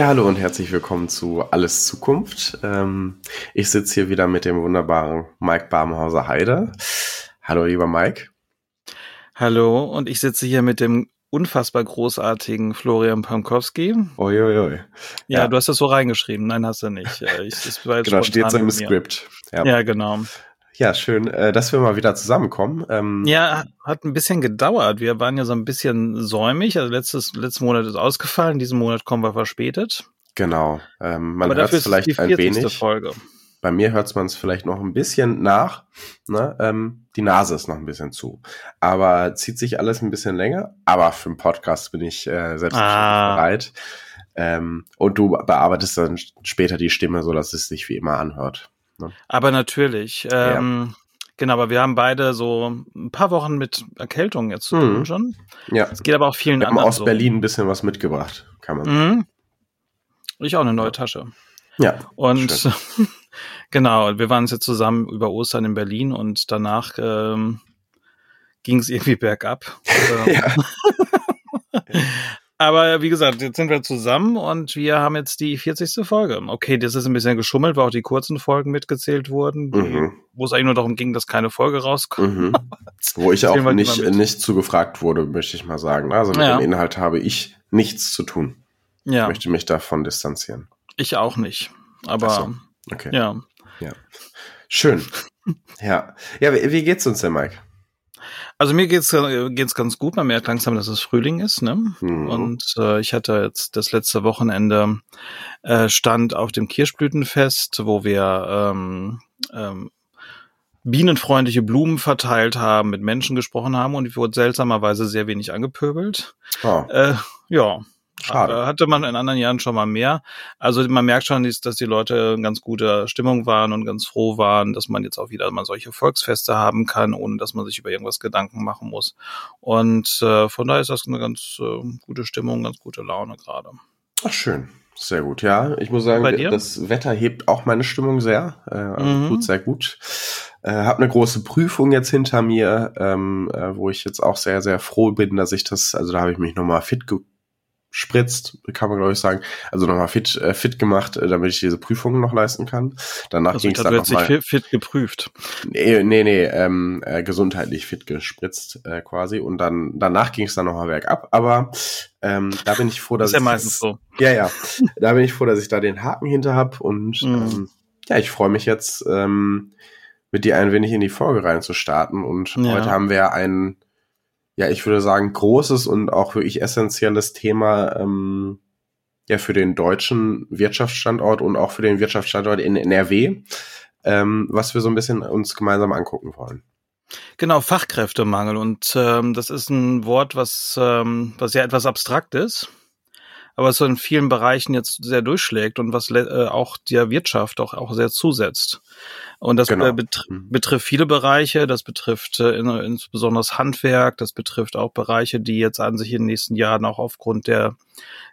Ja, hallo und herzlich willkommen zu Alles Zukunft. Ähm, ich sitze hier wieder mit dem wunderbaren Mike Barmhauser Heide. Hallo, lieber Mike. Hallo, und ich sitze hier mit dem unfassbar großartigen Florian Pankowski. Uiuiui. Ja, ja, du hast das so reingeschrieben. Nein, hast du nicht. Äh, ich, das genau, steht so im Skript. Ja. ja, genau. Ja, schön, äh, dass wir mal wieder zusammenkommen. Ähm, ja, hat ein bisschen gedauert. Wir waren ja so ein bisschen säumig. Also letztes, letzten Monat ist ausgefallen. Diesen Monat kommen wir verspätet. Genau. Ähm, man hört es vielleicht ein wenig. Folge. Bei mir hört man es vielleicht noch ein bisschen nach. Ne? Ähm, die Nase ist noch ein bisschen zu. Aber zieht sich alles ein bisschen länger. Aber für einen Podcast bin ich äh, selbstverständlich ah. bereit. Ähm, und du bearbeitest dann später die Stimme, so dass es sich wie immer anhört. Ne? Aber natürlich. Ähm, ja. Genau, aber wir haben beide so ein paar Wochen mit Erkältung jetzt zu tun mhm. schon. Ja. Es geht aber auch vielen wir anderen. Haben aus so. Berlin ein bisschen was mitgebracht, kann man. Mhm. Ich auch eine neue Tasche. Ja. Und genau, wir waren jetzt zusammen über Ostern in Berlin und danach ähm, ging es irgendwie bergab. ja. Aber wie gesagt, jetzt sind wir zusammen und wir haben jetzt die 40. Folge. Okay, das ist ein bisschen geschummelt, weil auch die kurzen Folgen mitgezählt wurden, mhm. wo es eigentlich nur darum ging, dass keine Folge rauskommt. Mhm. Wo ich auch nicht, nicht zugefragt wurde, möchte ich mal sagen. Also mit ja. dem Inhalt habe ich nichts zu tun. Ja. Ich möchte mich davon distanzieren. Ich auch nicht. Aber so. okay. ja. Ja. Schön. ja. Ja, wie, wie geht's uns denn, Mike? Also mir geht's geht's ganz gut. Man merkt langsam, dass es Frühling ist. Ne? Mhm. Und äh, ich hatte jetzt das letzte Wochenende äh, stand auf dem Kirschblütenfest, wo wir ähm, ähm, bienenfreundliche Blumen verteilt haben, mit Menschen gesprochen haben und ich wurde seltsamerweise sehr wenig angepöbelt. Oh. Äh, ja, Schade. Hatte man in anderen Jahren schon mal mehr. Also man merkt schon, dass die Leute in ganz guter Stimmung waren und ganz froh waren, dass man jetzt auch wieder mal solche Volksfeste haben kann, ohne dass man sich über irgendwas Gedanken machen muss. Und äh, von daher ist das eine ganz äh, gute Stimmung, ganz gute Laune gerade. Ach schön. Sehr gut, ja. Ich muss sagen, das Wetter hebt auch meine Stimmung sehr. Äh, mhm. Tut sehr gut. Äh, habe eine große Prüfung jetzt hinter mir, ähm, äh, wo ich jetzt auch sehr, sehr froh bin, dass ich das, also da habe ich mich nochmal fit ge spritzt, kann man glaube ich sagen. Also nochmal fit, äh, fit gemacht, äh, damit ich diese Prüfungen noch leisten kann. Danach also ging es dann nochmal. Fit, fit geprüft. Nee, nee, nee ähm, äh, gesundheitlich fit gespritzt äh, quasi. Und dann danach ging es dann nochmal bergab. Aber ähm, da bin ich froh, dass ist ja meistens so. Ja, ja. da bin ich froh, dass ich da den Haken hinter hab und mhm. ähm, ja, ich freue mich jetzt ähm, mit dir ein wenig in die Folge reinzustarten. Und ja. heute haben wir einen ja, ich würde sagen, großes und auch wirklich essentielles Thema ähm, ja für den deutschen Wirtschaftsstandort und auch für den Wirtschaftsstandort in NRW, ähm, was wir so ein bisschen uns gemeinsam angucken wollen. Genau, Fachkräftemangel. Und ähm, das ist ein Wort, was, ähm, was ja etwas abstrakt ist, aber so in vielen Bereichen jetzt sehr durchschlägt und was äh, auch der Wirtschaft auch, auch sehr zusetzt. Und das genau. betr mhm. betrifft viele Bereiche, das betrifft äh, insbesondere das Handwerk, das betrifft auch Bereiche, die jetzt an sich in den nächsten Jahren auch aufgrund der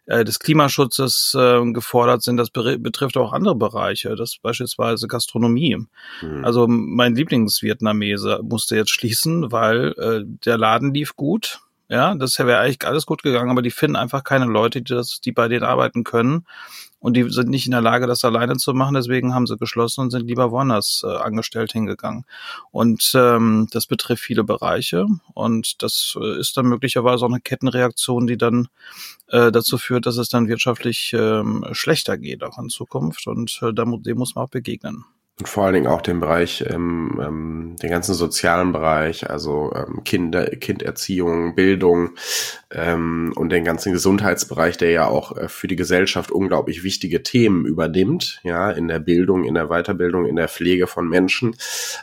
äh, des Klimaschutzes äh, gefordert sind. Das betrifft auch andere Bereiche, das beispielsweise Gastronomie. Mhm. Also mein Lieblingsvietnamese musste jetzt schließen, weil äh, der Laden lief gut, ja, das wäre eigentlich alles gut gegangen, aber die finden einfach keine Leute, die das, die bei denen arbeiten können. Und die sind nicht in der Lage, das alleine zu machen. Deswegen haben sie geschlossen und sind lieber woanders äh, angestellt hingegangen. Und ähm, das betrifft viele Bereiche. Und das äh, ist dann möglicherweise auch eine Kettenreaktion, die dann äh, dazu führt, dass es dann wirtschaftlich ähm, schlechter geht, auch in Zukunft. Und äh, dem muss man auch begegnen. Und vor allen Dingen auch den Bereich, ähm, ähm, den ganzen sozialen Bereich, also ähm, Kinder, Kinderziehung, Bildung ähm, und den ganzen Gesundheitsbereich, der ja auch äh, für die Gesellschaft unglaublich wichtige Themen übernimmt, ja, in der Bildung, in der Weiterbildung, in der Pflege von Menschen,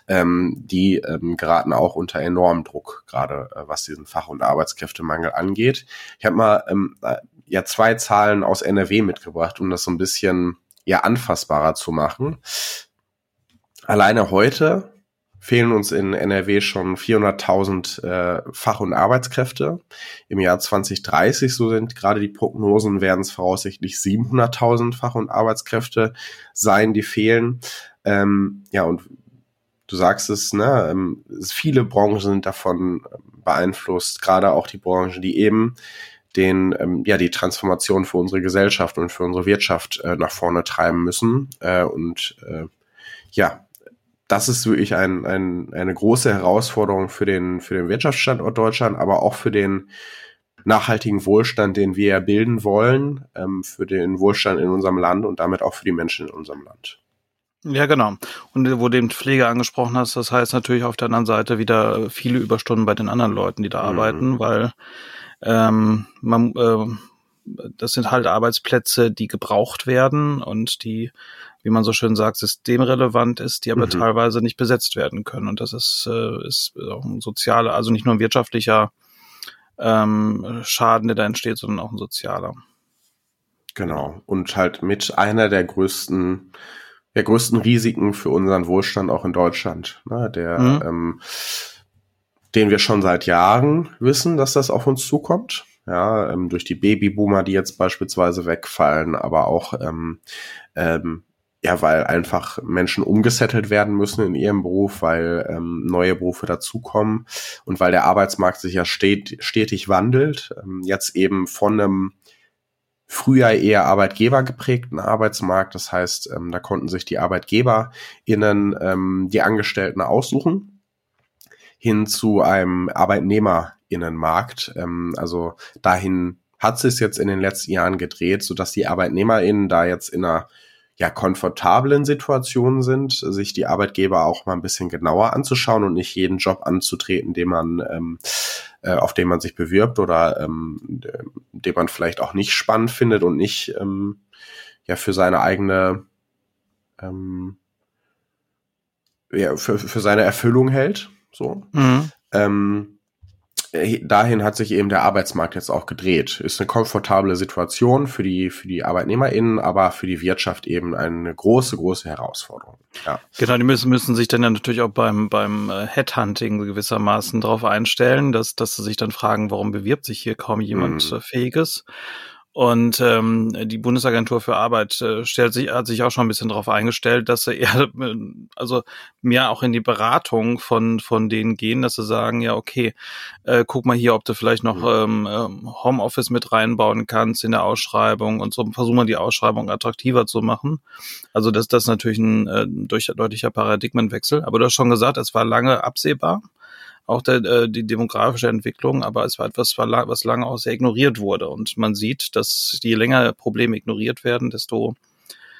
ähm, die ähm, geraten auch unter enormen Druck, gerade äh, was diesen Fach- und Arbeitskräftemangel angeht. Ich habe mal ähm, äh, ja zwei Zahlen aus NRW mitgebracht, um das so ein bisschen ja anfassbarer zu machen. Alleine heute fehlen uns in NRW schon 400.000 äh, Fach- und Arbeitskräfte. Im Jahr 2030, so sind gerade die Prognosen, werden es voraussichtlich 700.000 Fach- und Arbeitskräfte sein, die fehlen. Ähm, ja, und du sagst es, ne, ähm, viele Branchen sind davon beeinflusst, gerade auch die Branchen, die eben den ähm, ja die Transformation für unsere Gesellschaft und für unsere Wirtschaft äh, nach vorne treiben müssen. Äh, und äh, ja, das ist wirklich ein, ein, eine große Herausforderung für den, für den Wirtschaftsstandort Deutschland, aber auch für den nachhaltigen Wohlstand, den wir bilden wollen, ähm, für den Wohlstand in unserem Land und damit auch für die Menschen in unserem Land. Ja, genau. Und wo du den Pflege angesprochen hast, das heißt natürlich auf der anderen Seite wieder viele Überstunden bei den anderen Leuten, die da mhm. arbeiten, weil ähm, man, äh, das sind halt Arbeitsplätze, die gebraucht werden und die, wie man so schön sagt, systemrelevant ist, die aber mhm. teilweise nicht besetzt werden können. Und das ist, äh, ist auch ein sozialer, also nicht nur ein wirtschaftlicher ähm, Schaden, der da entsteht, sondern auch ein sozialer. Genau. Und halt mit einer der größten der größten Risiken für unseren Wohlstand auch in Deutschland, ne, der, mhm. ähm, den wir schon seit Jahren wissen, dass das auf uns zukommt. Ja, ähm, durch die Babyboomer, die jetzt beispielsweise wegfallen, aber auch ähm, ähm, ja, weil einfach Menschen umgesettelt werden müssen in ihrem Beruf, weil ähm, neue Berufe dazukommen und weil der Arbeitsmarkt sich ja stet, stetig wandelt. Ähm, jetzt eben von einem früher eher Arbeitgeber geprägten Arbeitsmarkt. Das heißt, ähm, da konnten sich die ArbeitgeberInnen ähm, die Angestellten aussuchen, hin zu einem ArbeitnehmerInnenmarkt. Ähm, also dahin hat sich jetzt in den letzten Jahren gedreht, sodass die ArbeitnehmerInnen da jetzt in einer ja, komfortablen Situationen sind, sich die Arbeitgeber auch mal ein bisschen genauer anzuschauen und nicht jeden Job anzutreten, den man, ähm, äh, auf den man sich bewirbt oder ähm, den man vielleicht auch nicht spannend findet und nicht ähm, ja für seine eigene ähm, ja, für, für seine Erfüllung hält. So. Mhm. Ähm, äh, dahin hat sich eben der Arbeitsmarkt jetzt auch gedreht. Ist eine komfortable Situation für die, für die ArbeitnehmerInnen, aber für die Wirtschaft eben eine große, große Herausforderung. Ja. Genau, die müssen, müssen sich dann ja natürlich auch beim, beim äh, Headhunting gewissermaßen darauf einstellen, dass, dass sie sich dann fragen, warum bewirbt sich hier kaum jemand mhm. Fähiges? Und ähm, die Bundesagentur für Arbeit äh, stellt sich, hat sich auch schon ein bisschen darauf eingestellt, dass sie eher, also mehr auch in die Beratung von, von denen gehen, dass sie sagen, ja, okay, äh, guck mal hier, ob du vielleicht noch mhm. ähm, ähm, Homeoffice mit reinbauen kannst in der Ausschreibung und so versuchen wir die Ausschreibung attraktiver zu machen. Also das, das ist natürlich ein äh, durch, deutlicher Paradigmenwechsel. Aber du hast schon gesagt, es war lange absehbar auch der, äh, die demografische Entwicklung, aber es war etwas, was lange auch sehr ignoriert wurde. Und man sieht, dass je länger Probleme ignoriert werden, desto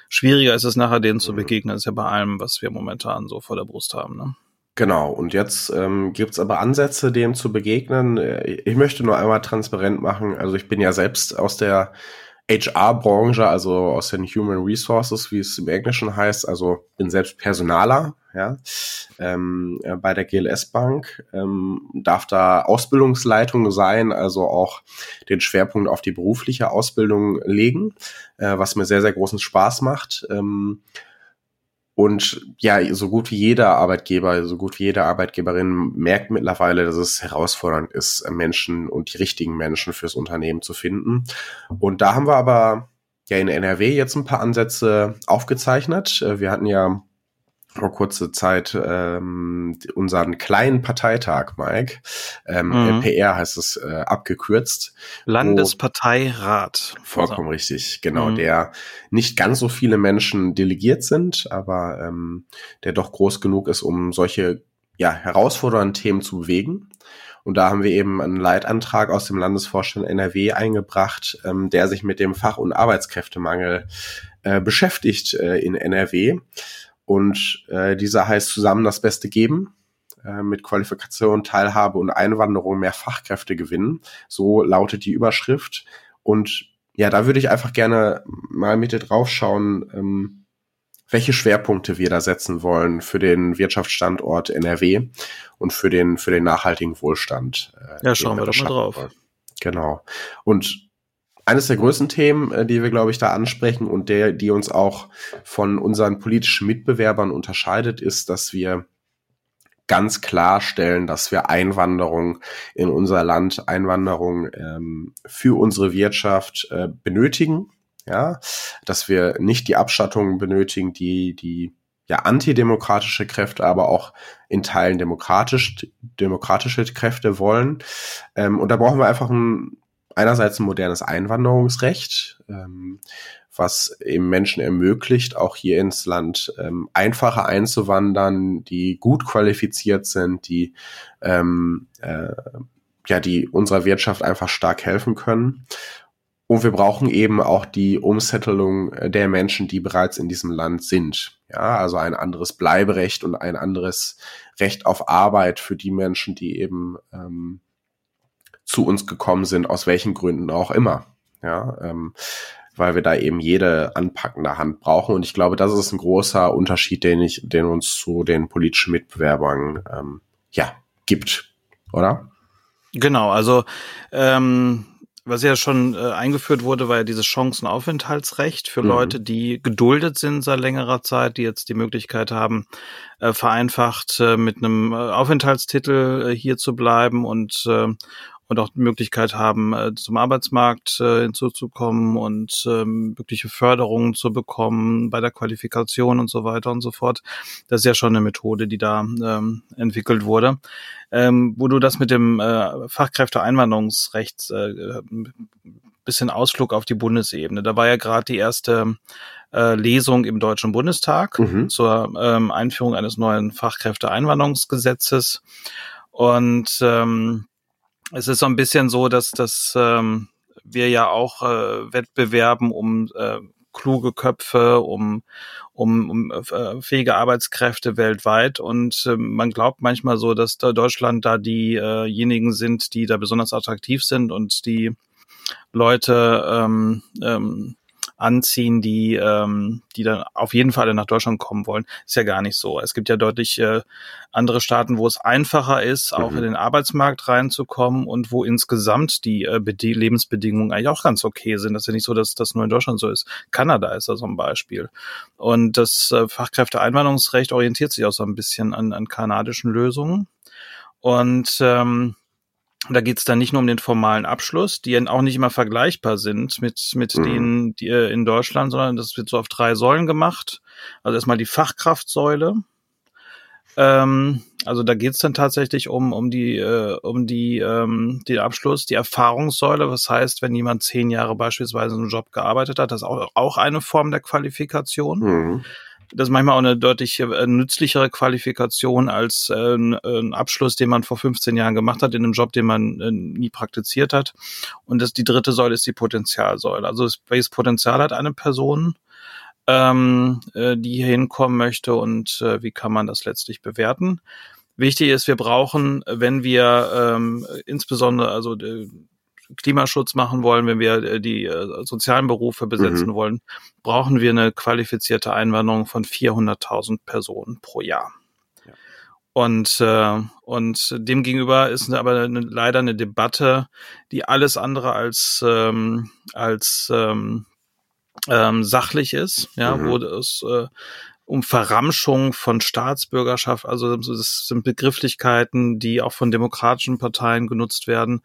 schwieriger ist es nachher denen zu mhm. begegnen. Das ist ja bei allem, was wir momentan so vor der Brust haben. Ne? Genau, und jetzt ähm, gibt aber Ansätze, dem zu begegnen. Äh, ich möchte nur einmal transparent machen, also ich bin ja selbst aus der HR-Branche, also aus den Human Resources, wie es im Englischen heißt, also bin selbst Personaler, ja, ähm, äh, bei der GLS Bank, ähm, darf da Ausbildungsleitung sein, also auch den Schwerpunkt auf die berufliche Ausbildung legen, äh, was mir sehr, sehr großen Spaß macht. Ähm, und ja, so gut wie jeder Arbeitgeber, so gut wie jede Arbeitgeberin merkt mittlerweile, dass es herausfordernd ist, Menschen und die richtigen Menschen fürs Unternehmen zu finden. Und da haben wir aber ja in NRW jetzt ein paar Ansätze aufgezeichnet. Wir hatten ja vor kurzer Zeit ähm, unseren kleinen Parteitag, Mike. Ähm, mhm. PR heißt es äh, abgekürzt. Landesparteirat. Vollkommen also. richtig, genau. Mhm. Der nicht ganz so viele Menschen delegiert sind, aber ähm, der doch groß genug ist, um solche ja, herausfordernden Themen zu bewegen. Und da haben wir eben einen Leitantrag aus dem Landesvorstand NRW eingebracht, ähm, der sich mit dem Fach- und Arbeitskräftemangel äh, beschäftigt äh, in NRW. Und äh, dieser heißt zusammen das Beste geben äh, mit Qualifikation, Teilhabe und Einwanderung mehr Fachkräfte gewinnen. So lautet die Überschrift. Und ja, da würde ich einfach gerne mal mit dir draufschauen, ähm, welche Schwerpunkte wir da setzen wollen für den Wirtschaftsstandort NRW und für den, für den nachhaltigen Wohlstand. Äh, ja, schauen wir, wir doch mal drauf. Wollen. Genau. Und eines der größten Themen, äh, die wir, glaube ich, da ansprechen und der, die uns auch von unseren politischen Mitbewerbern unterscheidet, ist, dass wir ganz klar stellen, dass wir Einwanderung in unser Land, Einwanderung ähm, für unsere Wirtschaft äh, benötigen. Ja, dass wir nicht die Abschattung benötigen, die die ja antidemokratische Kräfte, aber auch in Teilen demokratisch demokratische Kräfte wollen. Ähm, und da brauchen wir einfach ein einerseits ein modernes Einwanderungsrecht, ähm, was eben Menschen ermöglicht, auch hier ins Land ähm, einfacher einzuwandern, die gut qualifiziert sind, die ähm, äh, ja, die unserer Wirtschaft einfach stark helfen können. Und wir brauchen eben auch die Umsettelung der Menschen, die bereits in diesem Land sind. Ja, also ein anderes Bleiberecht und ein anderes Recht auf Arbeit für die Menschen, die eben ähm, zu uns gekommen sind, aus welchen Gründen auch immer. Ja, ähm, weil wir da eben jede anpackende Hand brauchen. Und ich glaube, das ist ein großer Unterschied, den ich, den uns zu den politischen Mitbewerbern ähm, ja gibt, oder? Genau, also ähm, was ja schon äh, eingeführt wurde, war ja dieses Chancenaufenthaltsrecht für mhm. Leute, die geduldet sind seit längerer Zeit, die jetzt die Möglichkeit haben, äh, vereinfacht äh, mit einem äh, Aufenthaltstitel äh, hier zu bleiben und äh, und auch die Möglichkeit haben, äh, zum Arbeitsmarkt äh, hinzuzukommen und ähm, wirkliche Förderungen zu bekommen bei der Qualifikation und so weiter und so fort. Das ist ja schon eine Methode, die da ähm, entwickelt wurde. Ähm, wo du das mit dem äh, Fachkräfteeinwanderungsrecht äh, bisschen Ausflug auf die Bundesebene. Da war ja gerade die erste äh, Lesung im Deutschen Bundestag mhm. zur ähm, Einführung eines neuen Fachkräfteeinwanderungsgesetzes. Und ähm, es ist so ein bisschen so, dass, dass ähm, wir ja auch äh, wettbewerben um äh, kluge Köpfe, um, um, um äh, fähige Arbeitskräfte weltweit. Und äh, man glaubt manchmal so, dass da Deutschland da diejenigen äh sind, die da besonders attraktiv sind und die Leute ähm, ähm, anziehen, die, ähm, die dann auf jeden Fall nach Deutschland kommen wollen. Ist ja gar nicht so. Es gibt ja deutlich äh, andere Staaten, wo es einfacher ist, auch mhm. in den Arbeitsmarkt reinzukommen und wo insgesamt die äh, Lebensbedingungen eigentlich auch ganz okay sind. Das ist ja nicht so, dass das nur in Deutschland so ist. Kanada ist da so ein Beispiel. Und das äh, Fachkräfteeinwanderungsrecht orientiert sich auch so ein bisschen an, an kanadischen Lösungen. Und ähm, da geht es dann nicht nur um den formalen Abschluss, die auch nicht immer vergleichbar sind mit, mit mhm. denen die, äh, in Deutschland, sondern das wird so auf drei Säulen gemacht. Also erstmal die Fachkraftsäule. Ähm, also da geht es dann tatsächlich um, um die, äh, um die, ähm, den Abschluss, die Erfahrungssäule. Was heißt, wenn jemand zehn Jahre beispielsweise in einem Job gearbeitet hat, das ist auch, auch eine Form der Qualifikation. Mhm. Das ist manchmal auch eine deutlich äh, nützlichere Qualifikation als äh, ein Abschluss, den man vor 15 Jahren gemacht hat, in einem Job, den man äh, nie praktiziert hat. Und das, die dritte Säule ist die Potenzialsäule. Also welches Potenzial hat eine Person, ähm, äh, die hier hinkommen möchte und äh, wie kann man das letztlich bewerten? Wichtig ist, wir brauchen, wenn wir ähm, insbesondere, also äh, Klimaschutz machen wollen, wenn wir äh, die äh, sozialen Berufe besetzen mhm. wollen, brauchen wir eine qualifizierte Einwanderung von 400.000 Personen pro Jahr. Und, äh, und demgegenüber ist aber eine, leider eine Debatte, die alles andere als, ähm, als ähm, ähm, sachlich ist, ja, mhm. wo es äh, um Verramschung von Staatsbürgerschaft. Also das sind Begrifflichkeiten, die auch von demokratischen Parteien genutzt werden,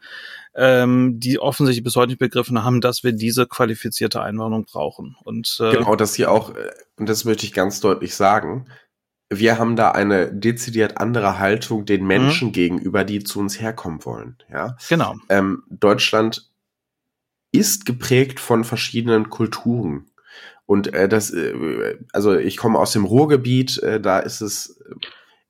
ähm, die offensichtlich bis heute nicht begriffen haben, dass wir diese qualifizierte Einwanderung brauchen. Und äh, genau, das hier auch, äh, und das möchte ich ganz deutlich sagen. Wir haben da eine dezidiert andere Haltung den Menschen mhm. gegenüber, die zu uns herkommen wollen. Ja, genau. Ähm, Deutschland ist geprägt von verschiedenen Kulturen. Und äh, das, äh, also ich komme aus dem Ruhrgebiet, äh, da ist es. Äh,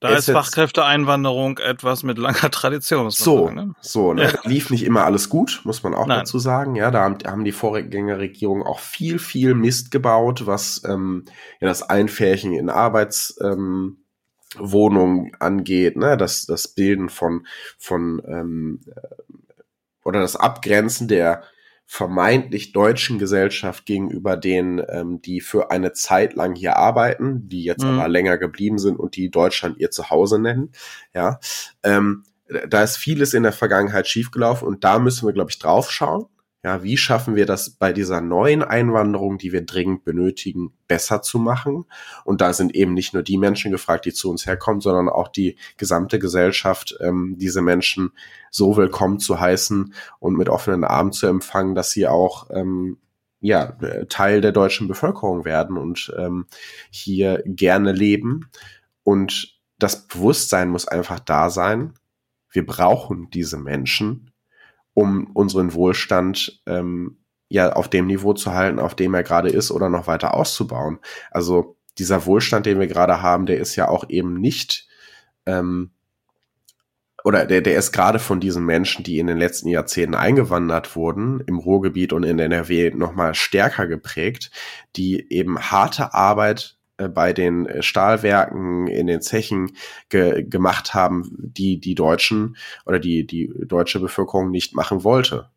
da ist Fachkräfteeinwanderung etwas mit langer Tradition. so, sagen, ne? so, ne? Ja. lief nicht immer alles gut, muss man auch Nein. dazu sagen. Ja, da haben, haben die Vorgängerregierungen auch viel, viel Mist gebaut, was ähm, ja das Einfärchen in Arbeitswohnungen ähm, angeht, ne, das, das Bilden von, von ähm, äh, oder das Abgrenzen der vermeintlich deutschen Gesellschaft gegenüber denen, ähm, die für eine Zeit lang hier arbeiten, die jetzt mhm. aber länger geblieben sind und die Deutschland ihr Zuhause nennen. Ja, ähm, da ist vieles in der Vergangenheit schiefgelaufen und da müssen wir, glaube ich, drauf schauen. Ja, wie schaffen wir das bei dieser neuen Einwanderung, die wir dringend benötigen, besser zu machen? Und da sind eben nicht nur die Menschen gefragt, die zu uns herkommen, sondern auch die gesamte Gesellschaft, ähm, diese Menschen so willkommen zu heißen und mit offenen Armen zu empfangen, dass sie auch ähm, ja, Teil der deutschen Bevölkerung werden und ähm, hier gerne leben. Und das Bewusstsein muss einfach da sein. Wir brauchen diese Menschen um unseren Wohlstand ähm, ja auf dem Niveau zu halten, auf dem er gerade ist oder noch weiter auszubauen. Also dieser Wohlstand, den wir gerade haben, der ist ja auch eben nicht ähm, oder der, der ist gerade von diesen Menschen, die in den letzten Jahrzehnten eingewandert wurden, im Ruhrgebiet und in NRW nochmal stärker geprägt, die eben harte Arbeit bei den äh, Stahlwerken, in den Zechen ge gemacht haben, die die Deutschen oder die, die deutsche Bevölkerung nicht machen wollte.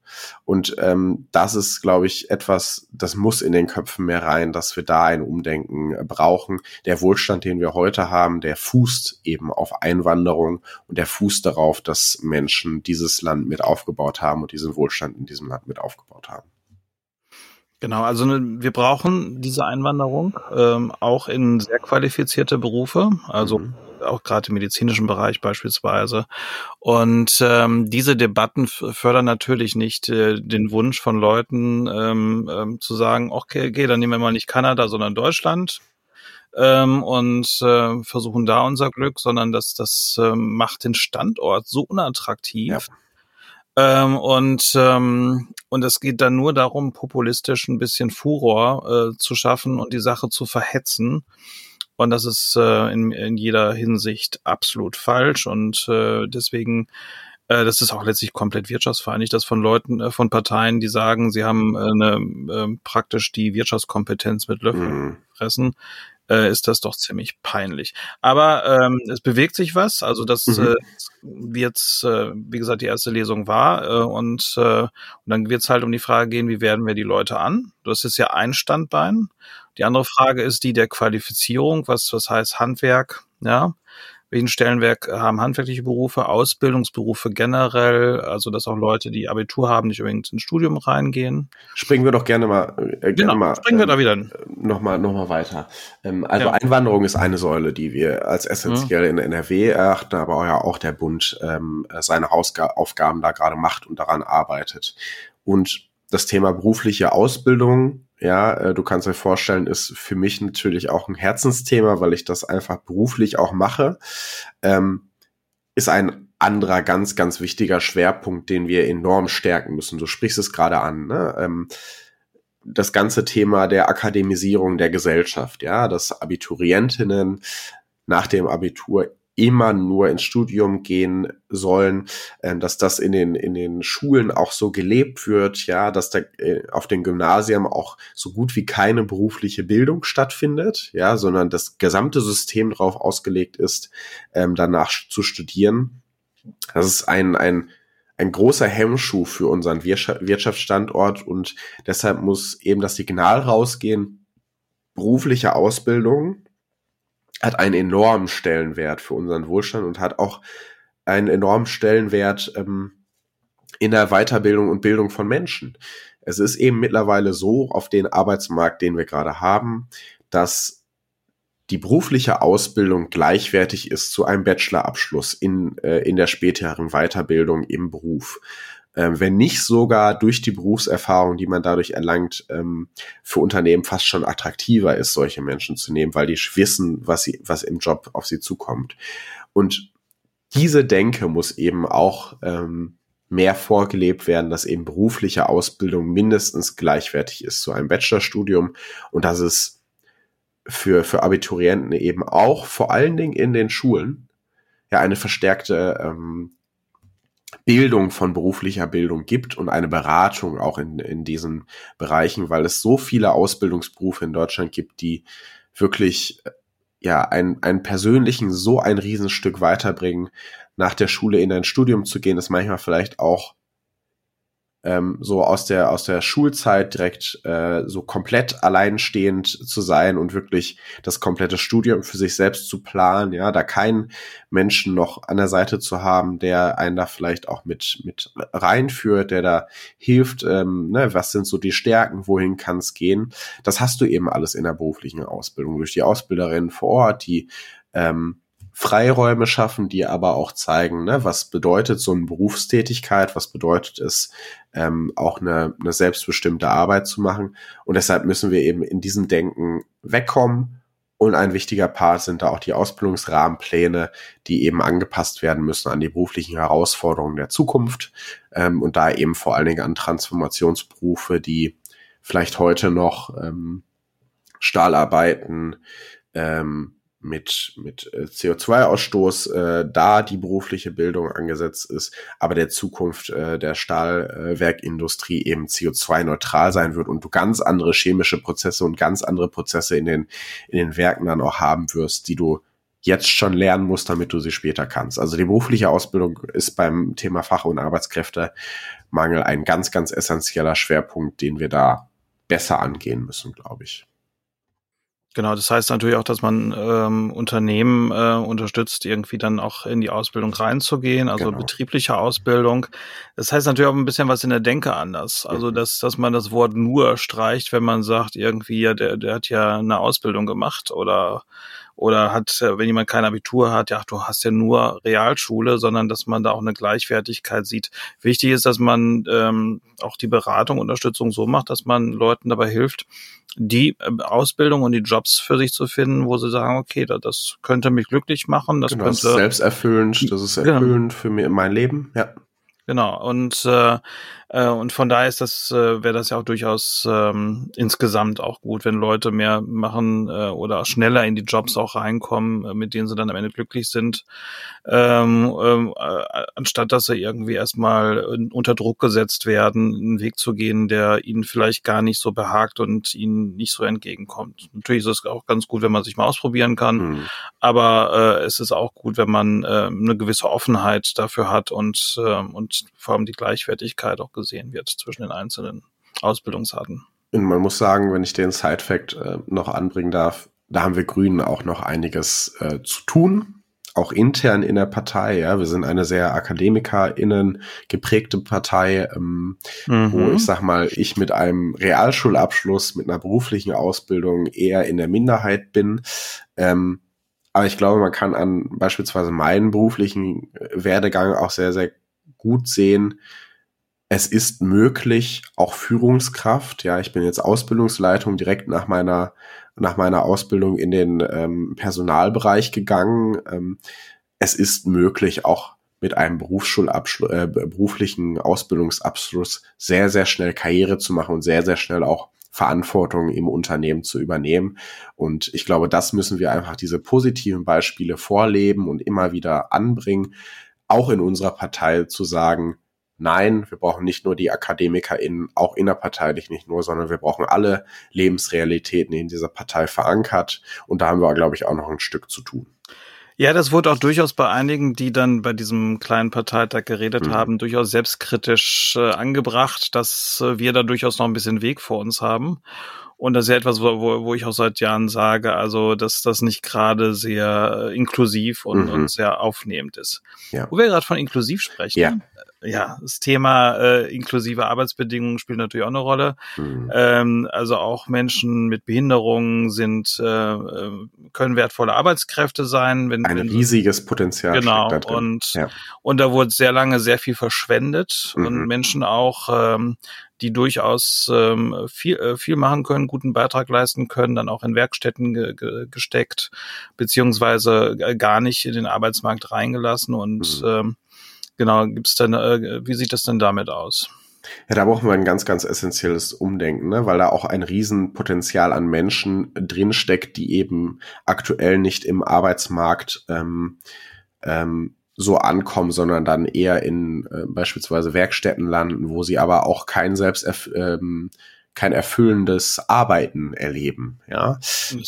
Und ähm, das ist, glaube ich, etwas, das muss in den Köpfen mehr rein, dass wir da ein Umdenken brauchen. Der Wohlstand, den wir heute haben, der fußt eben auf Einwanderung und der fußt darauf, dass Menschen dieses Land mit aufgebaut haben und diesen Wohlstand in diesem Land mit aufgebaut haben. Genau, also ne, wir brauchen diese Einwanderung ähm, auch in sehr qualifizierte Berufe, also mhm. auch gerade im medizinischen Bereich beispielsweise. Und ähm, diese Debatten fördern natürlich nicht äh, den Wunsch von Leuten ähm, ähm, zu sagen, okay, okay, dann nehmen wir mal nicht Kanada, sondern Deutschland ähm, und äh, versuchen da unser Glück, sondern das, das äh, macht den Standort so unattraktiv. Ja ähm, und, ähm, und es geht dann nur darum, populistisch ein bisschen Furor äh, zu schaffen und die Sache zu verhetzen. Und das ist äh, in, in jeder Hinsicht absolut falsch. Und äh, deswegen, äh, das ist auch letztlich komplett wirtschaftsfeindlich, das von Leuten, äh, von Parteien, die sagen, sie haben äh, eine, äh, praktisch die Wirtschaftskompetenz mit Löffeln mhm. fressen äh, ist das doch ziemlich peinlich. Aber ähm, es bewegt sich was. Also das mhm. äh, wird, äh, wie gesagt, die erste Lesung war. Äh, und, äh, und dann wird es halt um die Frage gehen, wie werden wir die Leute an? Das ist ja ein Standbein. Die andere Frage ist die der Qualifizierung. Was, was heißt Handwerk? Ja welchen Stellenwerk haben handwerkliche Berufe, Ausbildungsberufe generell, also dass auch Leute, die Abitur haben, nicht übrigens ins Studium reingehen. Springen wir doch gerne mal, äh, gerne genau, mal springen wir ähm, da wieder noch mal, noch mal weiter. Ähm, also ja. Einwanderung ist eine Säule, die wir als essentiell mhm. in NRW erachten, aber ja auch der Bund ähm, seine Hausga Aufgaben da gerade macht und daran arbeitet. Und das Thema berufliche Ausbildung ja, äh, du kannst dir vorstellen, ist für mich natürlich auch ein Herzensthema, weil ich das einfach beruflich auch mache. Ähm, ist ein anderer ganz, ganz wichtiger Schwerpunkt, den wir enorm stärken müssen. Du sprichst es gerade an. Ne? Ähm, das ganze Thema der Akademisierung der Gesellschaft, ja, dass Abiturientinnen nach dem Abitur immer nur ins Studium gehen sollen, äh, dass das in den, in den Schulen auch so gelebt wird, ja, dass da äh, auf den Gymnasien auch so gut wie keine berufliche Bildung stattfindet, ja, sondern das gesamte System darauf ausgelegt ist, ähm, danach zu studieren. Das ist ein, ein, ein großer Hemmschuh für unseren Wirtschaftsstandort und deshalb muss eben das Signal rausgehen, berufliche Ausbildung hat einen enormen Stellenwert für unseren Wohlstand und hat auch einen enormen Stellenwert ähm, in der Weiterbildung und Bildung von Menschen. Es ist eben mittlerweile so auf den Arbeitsmarkt, den wir gerade haben, dass die berufliche Ausbildung gleichwertig ist zu einem Bachelorabschluss in, äh, in der späteren Weiterbildung im Beruf ähm, wenn nicht sogar durch die Berufserfahrung, die man dadurch erlangt, ähm, für Unternehmen fast schon attraktiver ist, solche Menschen zu nehmen, weil die wissen, was sie, was im Job auf sie zukommt. Und diese Denke muss eben auch ähm, mehr vorgelebt werden, dass eben berufliche Ausbildung mindestens gleichwertig ist zu einem Bachelorstudium und dass es für, für Abiturienten eben auch vor allen Dingen in den Schulen ja eine verstärkte ähm, Bildung von beruflicher Bildung gibt und eine Beratung auch in, in diesen Bereichen, weil es so viele Ausbildungsberufe in Deutschland gibt, die wirklich ja einen, einen persönlichen so ein Riesenstück weiterbringen, nach der Schule in ein Studium zu gehen, ist manchmal vielleicht auch ähm, so aus der aus der Schulzeit direkt äh, so komplett alleinstehend zu sein und wirklich das komplette Studium für sich selbst zu planen, ja, da keinen Menschen noch an der Seite zu haben, der einen da vielleicht auch mit mit reinführt, der da hilft, ähm, ne, was sind so die Stärken, wohin kann es gehen? Das hast du eben alles in der beruflichen Ausbildung durch die Ausbilderinnen vor Ort, die ähm, Freiräume schaffen, die aber auch zeigen, ne, was bedeutet so eine Berufstätigkeit, was bedeutet es, ähm, auch eine, eine selbstbestimmte Arbeit zu machen. Und deshalb müssen wir eben in diesem Denken wegkommen Und ein wichtiger Part sind da auch die Ausbildungsrahmenpläne, die eben angepasst werden müssen an die beruflichen Herausforderungen der Zukunft ähm, und da eben vor allen Dingen an Transformationsberufe, die vielleicht heute noch ähm, Stahlarbeiten, ähm, mit, mit äh, CO2-Ausstoß äh, da die berufliche Bildung angesetzt ist, aber der Zukunft äh, der Stahlwerkindustrie eben CO2-neutral sein wird und du ganz andere chemische Prozesse und ganz andere Prozesse in den, in den Werken dann auch haben wirst, die du jetzt schon lernen musst, damit du sie später kannst. Also die berufliche Ausbildung ist beim Thema Fach- und Arbeitskräftemangel ein ganz, ganz essentieller Schwerpunkt, den wir da besser angehen müssen, glaube ich. Genau, das heißt natürlich auch, dass man ähm, Unternehmen äh, unterstützt, irgendwie dann auch in die Ausbildung reinzugehen, also genau. betriebliche Ausbildung. Das heißt natürlich auch ein bisschen was in der Denke anders. Also mhm. dass, dass man das Wort nur streicht, wenn man sagt, irgendwie, ja, der, der hat ja eine Ausbildung gemacht oder oder hat, äh, wenn jemand kein Abitur hat, ja, du hast ja nur Realschule, sondern dass man da auch eine Gleichwertigkeit sieht. Wichtig ist, dass man ähm, auch die Beratung, Unterstützung so macht, dass man Leuten dabei hilft, die äh, Ausbildung und die Jobs für sich zu finden, wo sie sagen, okay, das, das könnte mich glücklich machen. Das, genau, könnte, das ist selbsterfüllend, das ist genau. erfüllend genau. für mir in mein Leben, ja. Genau, und, äh, äh, und von daher ist das, äh, wäre das ja auch durchaus ähm, insgesamt auch gut, wenn Leute mehr machen äh, oder schneller in die Jobs auch reinkommen, äh, mit denen sie dann am Ende glücklich sind, ähm, ähm, äh, anstatt dass sie irgendwie erstmal unter Druck gesetzt werden, einen Weg zu gehen, der ihnen vielleicht gar nicht so behagt und ihnen nicht so entgegenkommt. Natürlich ist es auch ganz gut, wenn man sich mal ausprobieren kann, mhm. aber äh, es ist auch gut, wenn man äh, eine gewisse Offenheit dafür hat und, äh, und vor allem die Gleichwertigkeit auch gesehen wird zwischen den einzelnen Ausbildungsarten. Und man muss sagen, wenn ich den Side-Fact äh, noch anbringen darf, da haben wir Grünen auch noch einiges äh, zu tun, auch intern in der Partei. Ja, wir sind eine sehr AkademikerInnen geprägte Partei, ähm, mhm. wo ich sag mal, ich mit einem Realschulabschluss, mit einer beruflichen Ausbildung eher in der Minderheit bin. Ähm, aber ich glaube, man kann an beispielsweise meinen beruflichen äh, Werdegang auch sehr, sehr gut sehen, es ist möglich, auch Führungskraft, ja, ich bin jetzt Ausbildungsleitung direkt nach meiner, nach meiner Ausbildung in den ähm, Personalbereich gegangen. Ähm, es ist möglich, auch mit einem Berufsschulabschluss, äh, beruflichen Ausbildungsabschluss sehr, sehr schnell Karriere zu machen und sehr, sehr schnell auch Verantwortung im Unternehmen zu übernehmen. Und ich glaube, das müssen wir einfach diese positiven Beispiele vorleben und immer wieder anbringen, auch in unserer Partei zu sagen, nein, wir brauchen nicht nur die AkademikerInnen, auch innerparteilich nicht nur, sondern wir brauchen alle Lebensrealitäten in dieser Partei verankert. Und da haben wir, glaube ich, auch noch ein Stück zu tun. Ja, das wurde auch durchaus bei einigen, die dann bei diesem kleinen Parteitag geredet mhm. haben, durchaus selbstkritisch äh, angebracht, dass äh, wir da durchaus noch ein bisschen Weg vor uns haben. Und das ist ja etwas, wo, wo ich auch seit Jahren sage, also dass das nicht gerade sehr äh, inklusiv und, mhm. und sehr aufnehmend ist. Ja. Wo wir gerade von inklusiv sprechen, ja ja, das Thema äh, inklusive Arbeitsbedingungen spielt natürlich auch eine Rolle. Mhm. Ähm, also auch Menschen mit Behinderungen sind äh, äh können wertvolle Arbeitskräfte sein. Wenn, Ein wenn, riesiges Potenzial. Genau. Und ja. und da wurde sehr lange sehr viel verschwendet mhm. und Menschen auch ähm, die durchaus ähm, viel, äh, viel machen können, guten Beitrag leisten können, dann auch in Werkstätten ge ge gesteckt, beziehungsweise gar nicht in den Arbeitsmarkt reingelassen und mhm. ähm, Genau, gibt's denn, äh, wie sieht das denn damit aus? Ja, da brauchen wir ein ganz, ganz essentielles Umdenken, ne? weil da auch ein Riesenpotenzial an Menschen drinsteckt, die eben aktuell nicht im Arbeitsmarkt ähm, ähm, so ankommen, sondern dann eher in äh, beispielsweise Werkstätten landen, wo sie aber auch kein selbst ähm, kein erfüllendes Arbeiten erleben. Ja,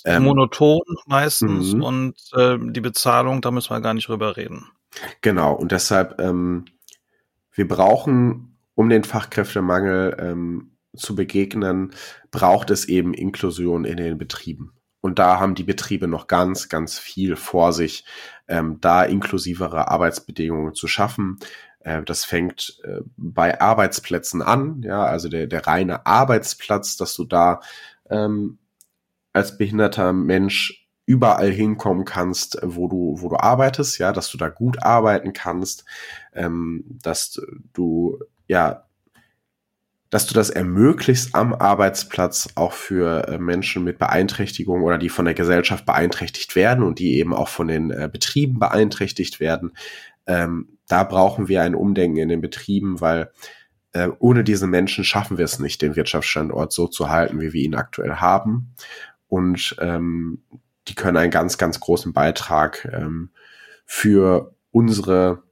ähm, monoton meistens mhm. und äh, die Bezahlung, da müssen wir gar nicht drüber reden. Genau, und deshalb, ähm, wir brauchen, um den Fachkräftemangel ähm, zu begegnen, braucht es eben Inklusion in den Betrieben. Und da haben die Betriebe noch ganz, ganz viel vor sich, ähm, da inklusivere Arbeitsbedingungen zu schaffen. Äh, das fängt äh, bei Arbeitsplätzen an, ja, also der, der reine Arbeitsplatz, dass du da ähm, als behinderter Mensch überall hinkommen kannst, wo du, wo du arbeitest, ja, dass du da gut arbeiten kannst, ähm, dass du, ja, dass du das ermöglicht am Arbeitsplatz auch für äh, Menschen mit Beeinträchtigung oder die von der Gesellschaft beeinträchtigt werden und die eben auch von den äh, Betrieben beeinträchtigt werden. Ähm, da brauchen wir ein Umdenken in den Betrieben, weil äh, ohne diese Menschen schaffen wir es nicht, den Wirtschaftsstandort so zu halten, wie wir ihn aktuell haben. Und ähm, die können einen ganz, ganz großen Beitrag ähm, für unsere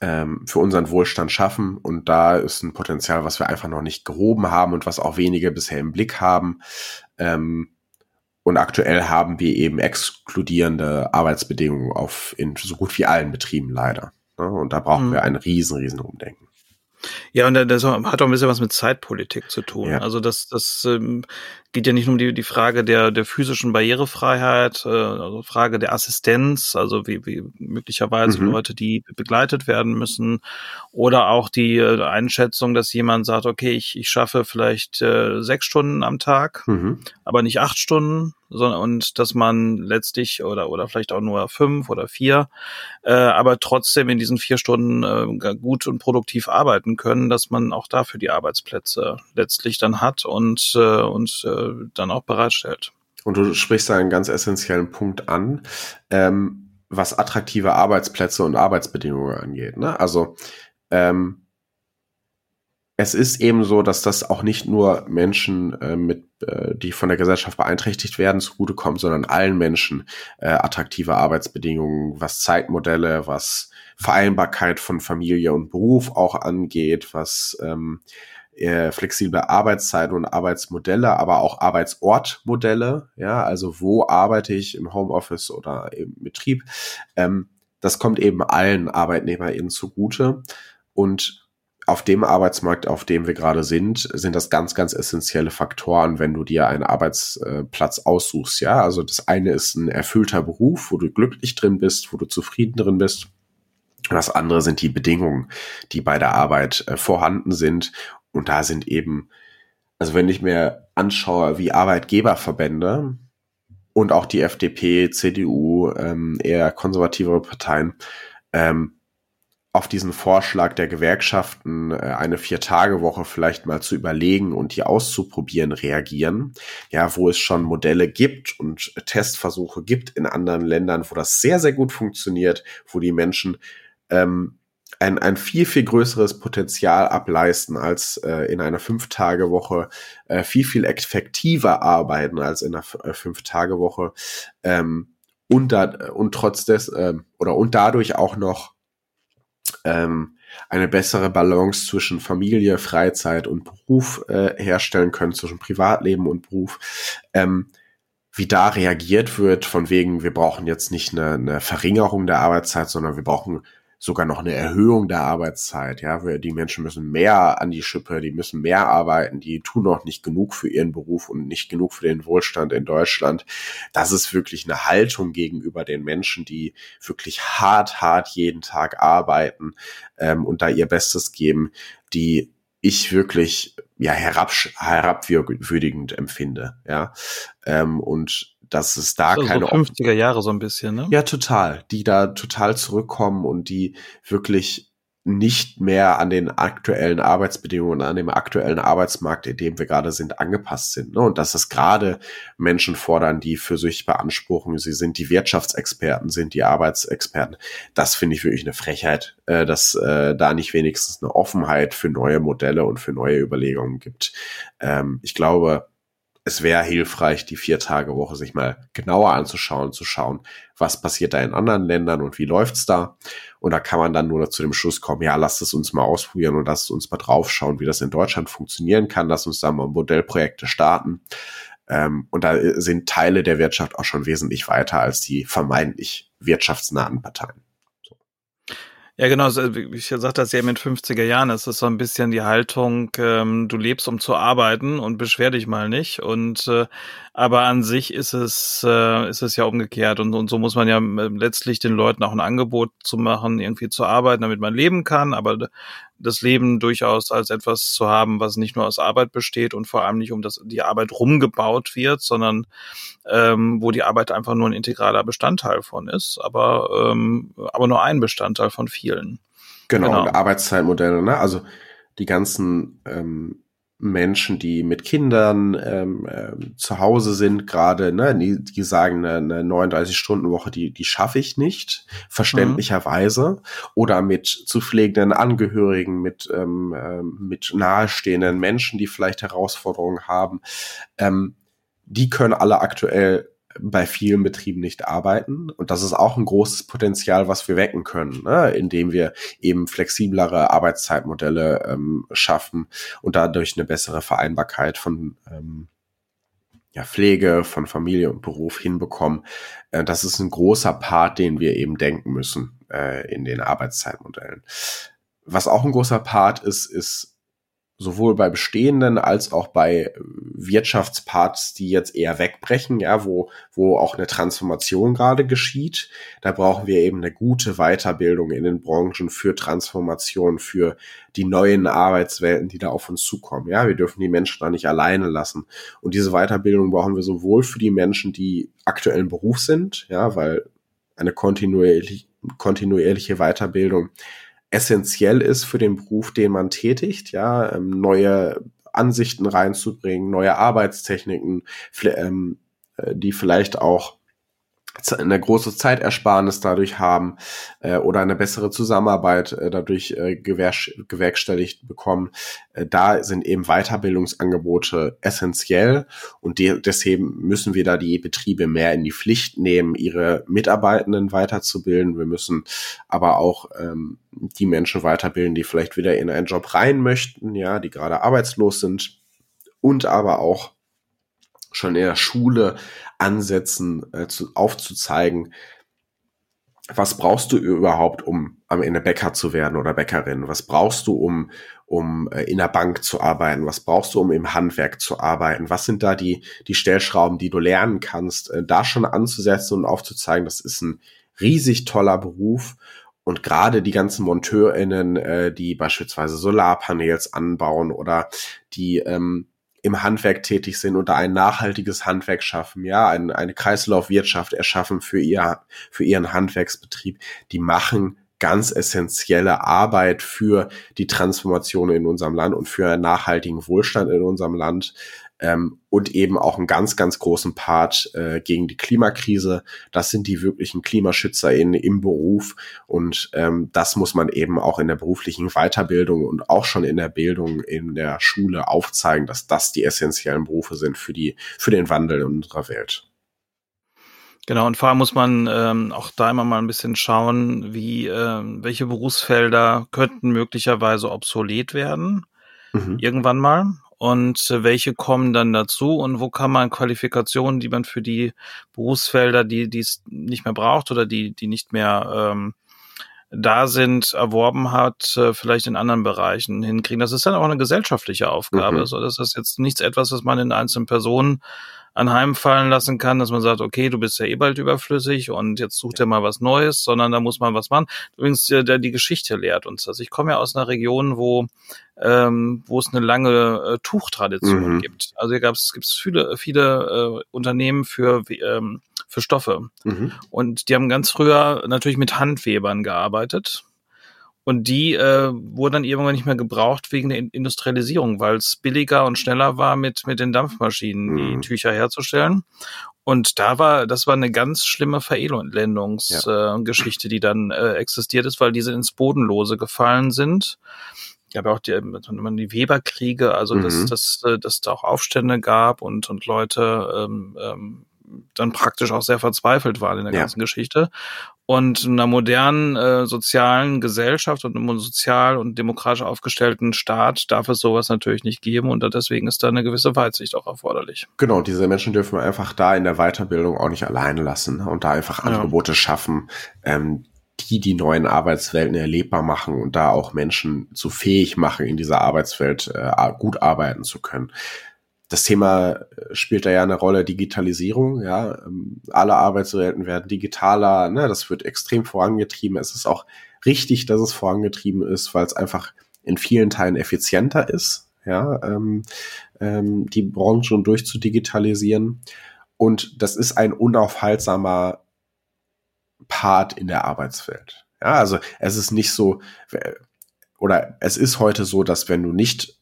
ähm, für unseren Wohlstand schaffen. Und da ist ein Potenzial, was wir einfach noch nicht gehoben haben und was auch wenige bisher im Blick haben. Ähm, und aktuell haben wir eben exkludierende Arbeitsbedingungen auf in so gut wie allen Betrieben leider. Ne? Und da brauchen mhm. wir ein riesen, riesen Umdenken. Ja, und das hat auch ein bisschen was mit Zeitpolitik zu tun. Ja. Also das, das ähm, geht ja nicht nur um die, die Frage der, der physischen Barrierefreiheit, äh, also Frage der Assistenz, also wie, wie möglicherweise mhm. Leute, die begleitet werden müssen, oder auch die äh, Einschätzung, dass jemand sagt, okay, ich, ich schaffe vielleicht äh, sechs Stunden am Tag, mhm. aber nicht acht Stunden, sondern und dass man letztlich oder oder vielleicht auch nur fünf oder vier, äh, aber trotzdem in diesen vier Stunden äh, gut und produktiv arbeiten können, dass man auch dafür die Arbeitsplätze letztlich dann hat und äh, und äh, dann auch bereitstellt. Und du sprichst da einen ganz essentiellen Punkt an, ähm, was attraktive Arbeitsplätze und Arbeitsbedingungen angeht. Ne? Also ähm, es ist eben so, dass das auch nicht nur Menschen äh, mit, äh, die von der Gesellschaft beeinträchtigt werden, zugutekommt, sondern allen Menschen äh, attraktive Arbeitsbedingungen, was Zeitmodelle, was Vereinbarkeit von Familie und Beruf auch angeht, was ähm, äh, flexible Arbeitszeiten und Arbeitsmodelle, aber auch Arbeitsortmodelle. Ja, also wo arbeite ich im Homeoffice oder im Betrieb? Ähm, das kommt eben allen ArbeitnehmerInnen zugute. Und auf dem Arbeitsmarkt, auf dem wir gerade sind, sind das ganz, ganz essentielle Faktoren, wenn du dir einen Arbeitsplatz aussuchst. Ja, also das eine ist ein erfüllter Beruf, wo du glücklich drin bist, wo du zufrieden drin bist. Das andere sind die Bedingungen, die bei der Arbeit äh, vorhanden sind und da sind eben, also wenn ich mir anschaue, wie Arbeitgeberverbände und auch die FDP, CDU, ähm, eher konservativere Parteien, ähm, auf diesen Vorschlag der Gewerkschaften, äh, eine Vier-Tage-Woche vielleicht mal zu überlegen und die auszuprobieren, reagieren. Ja, wo es schon Modelle gibt und Testversuche gibt in anderen Ländern, wo das sehr, sehr gut funktioniert, wo die Menschen ähm, ein, ein viel, viel größeres Potenzial ableisten als äh, in einer Fünf-Tage-Woche, äh, viel, viel effektiver arbeiten als in einer äh, Fünf-Tage-Woche ähm, und, da, und trotz des äh, oder und dadurch auch noch ähm, eine bessere Balance zwischen Familie, Freizeit und Beruf äh, herstellen können, zwischen Privatleben und Beruf. Ähm, wie da reagiert wird, von wegen, wir brauchen jetzt nicht eine, eine Verringerung der Arbeitszeit, sondern wir brauchen sogar noch eine Erhöhung der Arbeitszeit. Ja, die Menschen müssen mehr an die Schippe, die müssen mehr arbeiten, die tun noch nicht genug für ihren Beruf und nicht genug für den Wohlstand in Deutschland. Das ist wirklich eine Haltung gegenüber den Menschen, die wirklich hart, hart jeden Tag arbeiten ähm, und da ihr Bestes geben, die ich wirklich ja herab, herabwürdigend empfinde. Ja, ähm, und dass es da so, keine so 50er Jahre so ein bisschen, ne? Ja, total, die da total zurückkommen und die wirklich nicht mehr an den aktuellen Arbeitsbedingungen, an dem aktuellen Arbeitsmarkt, in dem wir gerade sind, angepasst sind. Ne? Und dass es gerade Menschen fordern, die für sich beanspruchen, sie sind die Wirtschaftsexperten, sind die Arbeitsexperten. Das finde ich wirklich eine Frechheit, äh, dass äh, da nicht wenigstens eine Offenheit für neue Modelle und für neue Überlegungen gibt. Ähm, ich glaube, es wäre hilfreich, die Vier-Tage-Woche sich mal genauer anzuschauen, zu schauen, was passiert da in anderen Ländern und wie läuft's da. Und da kann man dann nur zu dem Schluss kommen, ja, lasst es uns mal ausprobieren und lasst uns mal draufschauen, wie das in Deutschland funktionieren kann. Lasst uns da mal Modellprojekte starten. Ähm, und da sind Teile der Wirtschaft auch schon wesentlich weiter als die vermeintlich wirtschaftsnahen Parteien. Ja, genau, ich sagte das ja in 50er Jahren, es ist so ein bisschen die Haltung, ähm, du lebst, um zu arbeiten und beschwer dich mal nicht. Und äh, aber an sich ist es, äh, ist es ja umgekehrt. Und, und so muss man ja äh, letztlich den Leuten auch ein Angebot zu machen, irgendwie zu arbeiten, damit man leben kann, aber das Leben durchaus als etwas zu haben, was nicht nur aus Arbeit besteht und vor allem nicht um das, die Arbeit rumgebaut wird, sondern ähm, wo die Arbeit einfach nur ein integraler Bestandteil von ist, aber, ähm, aber nur ein Bestandteil von vielen. Genau, genau. und Arbeitszeitmodelle, ne? Also die ganzen ähm, Menschen, die mit Kindern ähm, äh, zu Hause sind, gerade, ne, die, die sagen, eine, eine 39-Stunden-Woche, die, die schaffe ich nicht, verständlicherweise, mhm. oder mit zu pflegenden Angehörigen, mit, ähm, äh, mit nahestehenden Menschen, die vielleicht Herausforderungen haben, ähm, die können alle aktuell bei vielen Betrieben nicht arbeiten. Und das ist auch ein großes Potenzial, was wir wecken können, ne? indem wir eben flexiblere Arbeitszeitmodelle ähm, schaffen und dadurch eine bessere Vereinbarkeit von ähm, ja, Pflege, von Familie und Beruf hinbekommen. Äh, das ist ein großer Part, den wir eben denken müssen äh, in den Arbeitszeitmodellen. Was auch ein großer Part ist, ist sowohl bei bestehenden als auch bei Wirtschaftsparts, die jetzt eher wegbrechen, ja, wo, wo auch eine Transformation gerade geschieht. Da brauchen wir eben eine gute Weiterbildung in den Branchen für Transformation, für die neuen Arbeitswelten, die da auf uns zukommen. Ja, wir dürfen die Menschen da nicht alleine lassen. Und diese Weiterbildung brauchen wir sowohl für die Menschen, die aktuell im Beruf sind, ja, weil eine kontinuierliche, kontinuierliche Weiterbildung essentiell ist für den Beruf, den man tätigt, ja, ähm, neue Ansichten reinzubringen, neue Arbeitstechniken, ähm, äh, die vielleicht auch eine große Zeitersparnis dadurch haben äh, oder eine bessere Zusammenarbeit äh, dadurch äh, gewerkstelligt bekommen. Äh, da sind eben Weiterbildungsangebote essentiell und de deswegen müssen wir da die Betriebe mehr in die Pflicht nehmen, ihre Mitarbeitenden weiterzubilden. Wir müssen aber auch ähm, die Menschen weiterbilden, die vielleicht wieder in einen Job rein möchten, ja, die gerade arbeitslos sind und aber auch schon in der Schule ansetzen, äh, zu, aufzuzeigen, was brauchst du überhaupt, um am Ende Bäcker zu werden oder Bäckerin? Was brauchst du, um, um äh, in der Bank zu arbeiten? Was brauchst du, um im Handwerk zu arbeiten? Was sind da die, die Stellschrauben, die du lernen kannst, äh, da schon anzusetzen und aufzuzeigen, das ist ein riesig toller Beruf und gerade die ganzen MonteurInnen, äh, die beispielsweise Solarpanels anbauen oder die ähm, im Handwerk tätig sind da ein nachhaltiges Handwerk schaffen, ja, ein, eine Kreislaufwirtschaft erschaffen für ihr, für ihren Handwerksbetrieb, die machen ganz essentielle Arbeit für die Transformation in unserem Land und für einen nachhaltigen Wohlstand in unserem Land ähm, und eben auch einen ganz, ganz großen Part äh, gegen die Klimakrise. Das sind die wirklichen KlimaschützerInnen im Beruf und ähm, das muss man eben auch in der beruflichen Weiterbildung und auch schon in der Bildung in der Schule aufzeigen, dass das die essentiellen Berufe sind für die, für den Wandel in unserer Welt. Genau, und vor allem muss man ähm, auch da immer mal ein bisschen schauen, wie ähm, welche Berufsfelder könnten möglicherweise obsolet werden. Mhm. Irgendwann mal. Und äh, welche kommen dann dazu und wo kann man Qualifikationen, die man für die Berufsfelder, die die es nicht mehr braucht oder die die nicht mehr ähm, da sind, erworben hat, äh, vielleicht in anderen Bereichen hinkriegen. Das ist dann auch eine gesellschaftliche Aufgabe. Mhm. Also das ist jetzt nichts etwas, was man in einzelnen Personen anheimfallen lassen kann, dass man sagt, okay, du bist ja eh bald überflüssig und jetzt such dir mal was Neues, sondern da muss man was machen. Übrigens, der, die Geschichte lehrt uns das. Ich komme ja aus einer Region, wo ähm, wo es eine lange äh, Tuchtradition mhm. gibt. Also hier gab es gibt's viele viele äh, Unternehmen für ähm, für Stoffe mhm. und die haben ganz früher natürlich mit Handwebern gearbeitet und die äh, wurden dann irgendwann nicht mehr gebraucht wegen der Industrialisierung, weil es billiger und schneller war, mit, mit den Dampfmaschinen mhm. die Tücher herzustellen. Und da war, das war eine ganz schlimme Verelendungsgeschichte, ja. äh, die dann äh, existiert ist, weil diese ins Bodenlose gefallen sind. Ich habe auch die, die Weberkriege, also mhm. dass, dass, äh, dass da auch Aufstände gab und, und Leute ähm, ähm, dann praktisch auch sehr verzweifelt waren in der ja. ganzen Geschichte. Und in einer modernen äh, sozialen Gesellschaft und einem sozial und demokratisch aufgestellten Staat darf es sowas natürlich nicht geben und deswegen ist da eine gewisse Weitsicht auch erforderlich. Genau, diese Menschen dürfen wir einfach da in der Weiterbildung auch nicht alleine lassen und da einfach Angebote ja. schaffen, ähm, die die neuen Arbeitswelten erlebbar machen und da auch Menschen zu fähig machen, in dieser Arbeitswelt äh, gut arbeiten zu können das Thema äh, spielt da ja eine Rolle Digitalisierung, ja. Ähm, alle Arbeitswelten werden digitaler, ne, das wird extrem vorangetrieben. Es ist auch richtig, dass es vorangetrieben ist, weil es einfach in vielen Teilen effizienter ist, ja, ähm, ähm, die Branchen durchzudigitalisieren. Und das ist ein unaufhaltsamer Part in der Arbeitswelt. Ja, also es ist nicht so, oder es ist heute so, dass wenn du nicht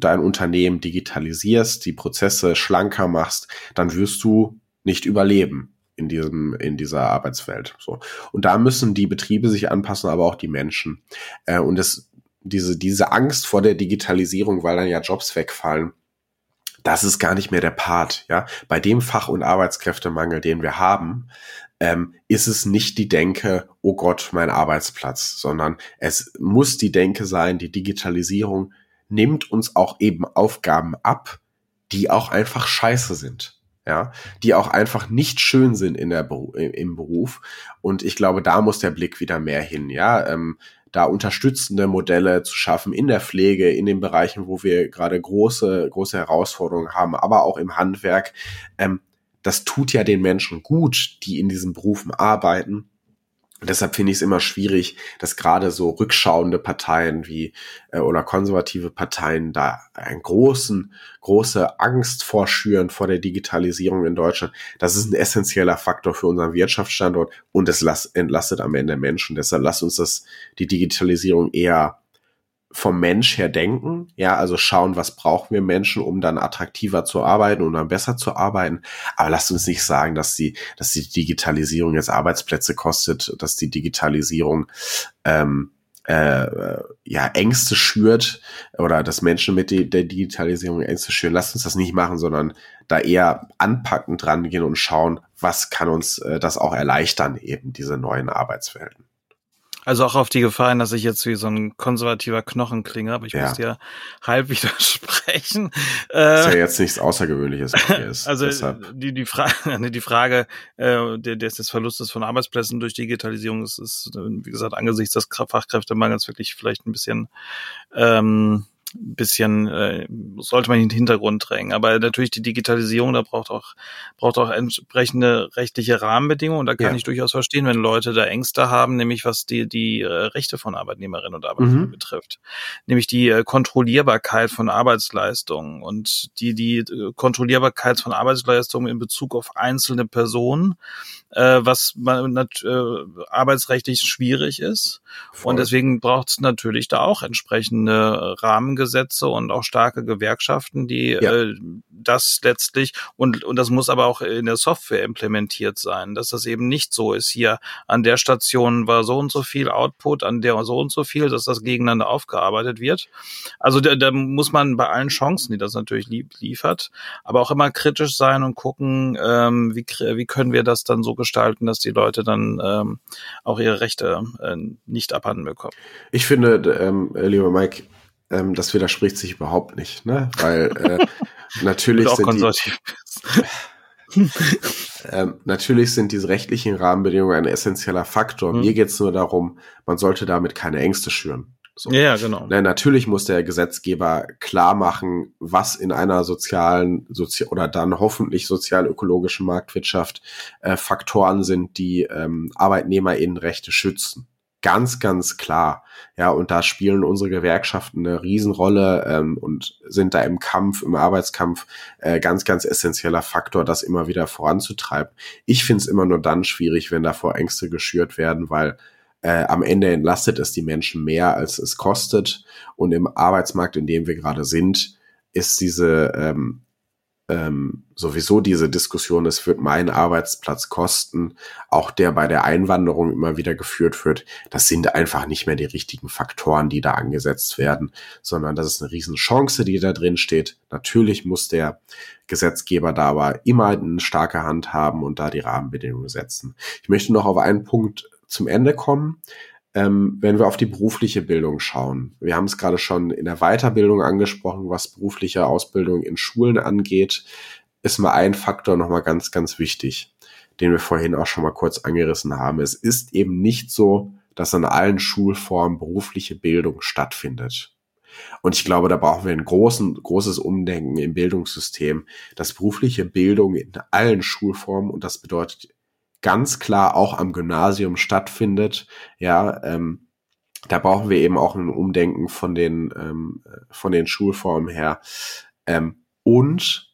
dein Unternehmen digitalisierst, die Prozesse schlanker machst, dann wirst du nicht überleben in diesem in dieser Arbeitswelt. So. Und da müssen die Betriebe sich anpassen aber auch die Menschen. Äh, und das diese diese Angst vor der Digitalisierung weil dann ja Jobs wegfallen das ist gar nicht mehr der Part ja. Bei dem Fach- und Arbeitskräftemangel den wir haben ähm, ist es nicht die Denke, oh Gott, mein Arbeitsplatz, sondern es muss die Denke sein, die Digitalisierung nimmt uns auch eben Aufgaben ab, die auch einfach scheiße sind. Ja, die auch einfach nicht schön sind in der im Beruf. Und ich glaube, da muss der Blick wieder mehr hin. Ja, ähm, da unterstützende Modelle zu schaffen in der Pflege, in den Bereichen, wo wir gerade große, große Herausforderungen haben, aber auch im Handwerk. Ähm, das tut ja den Menschen gut, die in diesen Berufen arbeiten. Und deshalb finde ich es immer schwierig, dass gerade so rückschauende Parteien wie äh, oder konservative Parteien da einen großen, große Angst vorschüren vor der Digitalisierung in Deutschland. Das ist ein essentieller Faktor für unseren Wirtschaftsstandort und es entlastet am Ende Menschen. Deshalb lasst uns das, die Digitalisierung eher vom Mensch her denken, ja, also schauen, was brauchen wir Menschen, um dann attraktiver zu arbeiten und dann besser zu arbeiten. Aber lasst uns nicht sagen, dass die, dass die Digitalisierung jetzt Arbeitsplätze kostet, dass die Digitalisierung ähm, äh, ja Ängste schürt oder dass Menschen mit die, der Digitalisierung Ängste schüren. Lasst uns das nicht machen, sondern da eher anpackend dran gehen und schauen, was kann uns äh, das auch erleichtern, eben diese neuen Arbeitswelten. Also auch auf die Gefahren, dass ich jetzt wie so ein konservativer Knochen klinge, aber ich ja. muss dir halb widersprechen. Das ist ja äh, jetzt nichts Außergewöhnliches. Ist, also deshalb. die, die, Frage, die Frage äh, des, des Verlustes von Arbeitsplätzen durch Digitalisierung ist, ist, wie gesagt, angesichts des Fachkräftemangels wirklich vielleicht ein bisschen ähm, bisschen äh, sollte man in den Hintergrund drängen. Aber natürlich die Digitalisierung, da braucht auch braucht auch entsprechende rechtliche Rahmenbedingungen. Und da kann ja. ich durchaus verstehen, wenn Leute da Ängste haben, nämlich was die die äh, Rechte von Arbeitnehmerinnen und Arbeitnehmern mhm. betrifft, nämlich die äh, Kontrollierbarkeit von Arbeitsleistungen und die die äh, Kontrollierbarkeit von Arbeitsleistungen in Bezug auf einzelne Personen äh, was man äh, arbeitsrechtlich schwierig ist. Voll. Und deswegen braucht es natürlich da auch entsprechende Rahmengesetze und auch starke Gewerkschaften, die ja. äh, das letztlich und und das muss aber auch in der Software implementiert sein, dass das eben nicht so ist. Hier an der Station war so und so viel Output, an der so und so viel, dass das gegeneinander aufgearbeitet wird. Also da, da muss man bei allen Chancen, die das natürlich liefert, aber auch immer kritisch sein und gucken, ähm, wie wie können wir das dann so gestalten, dass die Leute dann ähm, auch ihre Rechte äh, nicht abhanden bekommen. Ich finde, ähm, lieber Mike, ähm, das widerspricht sich überhaupt nicht, ne? Weil äh, natürlich sind die, ähm, natürlich sind diese rechtlichen Rahmenbedingungen ein essentieller Faktor. Mhm. Mir geht es nur darum, man sollte damit keine Ängste schüren. So. Ja, genau. Na, natürlich muss der Gesetzgeber klar machen, was in einer sozialen sozi oder dann hoffentlich sozial-ökologischen Marktwirtschaft äh, Faktoren sind, die ähm, ArbeitnehmerInnenrechte schützen. Ganz, ganz klar. Ja, und da spielen unsere Gewerkschaften eine Riesenrolle ähm, und sind da im Kampf, im Arbeitskampf äh, ganz, ganz essentieller Faktor, das immer wieder voranzutreiben. Ich finde es immer nur dann schwierig, wenn davor Ängste geschürt werden, weil äh, am Ende entlastet es die Menschen mehr, als es kostet. Und im Arbeitsmarkt, in dem wir gerade sind, ist diese ähm, ähm, sowieso diese Diskussion, es wird mein Arbeitsplatz kosten, auch der bei der Einwanderung immer wieder geführt wird, das sind einfach nicht mehr die richtigen Faktoren, die da angesetzt werden, sondern das ist eine Riesenchance, die da drin steht. Natürlich muss der Gesetzgeber da aber immer eine starke Hand haben und da die Rahmenbedingungen setzen. Ich möchte noch auf einen Punkt zum Ende kommen. Ähm, wenn wir auf die berufliche Bildung schauen. Wir haben es gerade schon in der Weiterbildung angesprochen, was berufliche Ausbildung in Schulen angeht, ist mal ein Faktor nochmal ganz, ganz wichtig, den wir vorhin auch schon mal kurz angerissen haben. Es ist eben nicht so, dass an allen Schulformen berufliche Bildung stattfindet. Und ich glaube, da brauchen wir ein großen, großes Umdenken im Bildungssystem, dass berufliche Bildung in allen Schulformen, und das bedeutet ganz klar auch am Gymnasium stattfindet. Ja, ähm, da brauchen wir eben auch ein Umdenken von den, ähm, von den Schulformen her. Ähm, und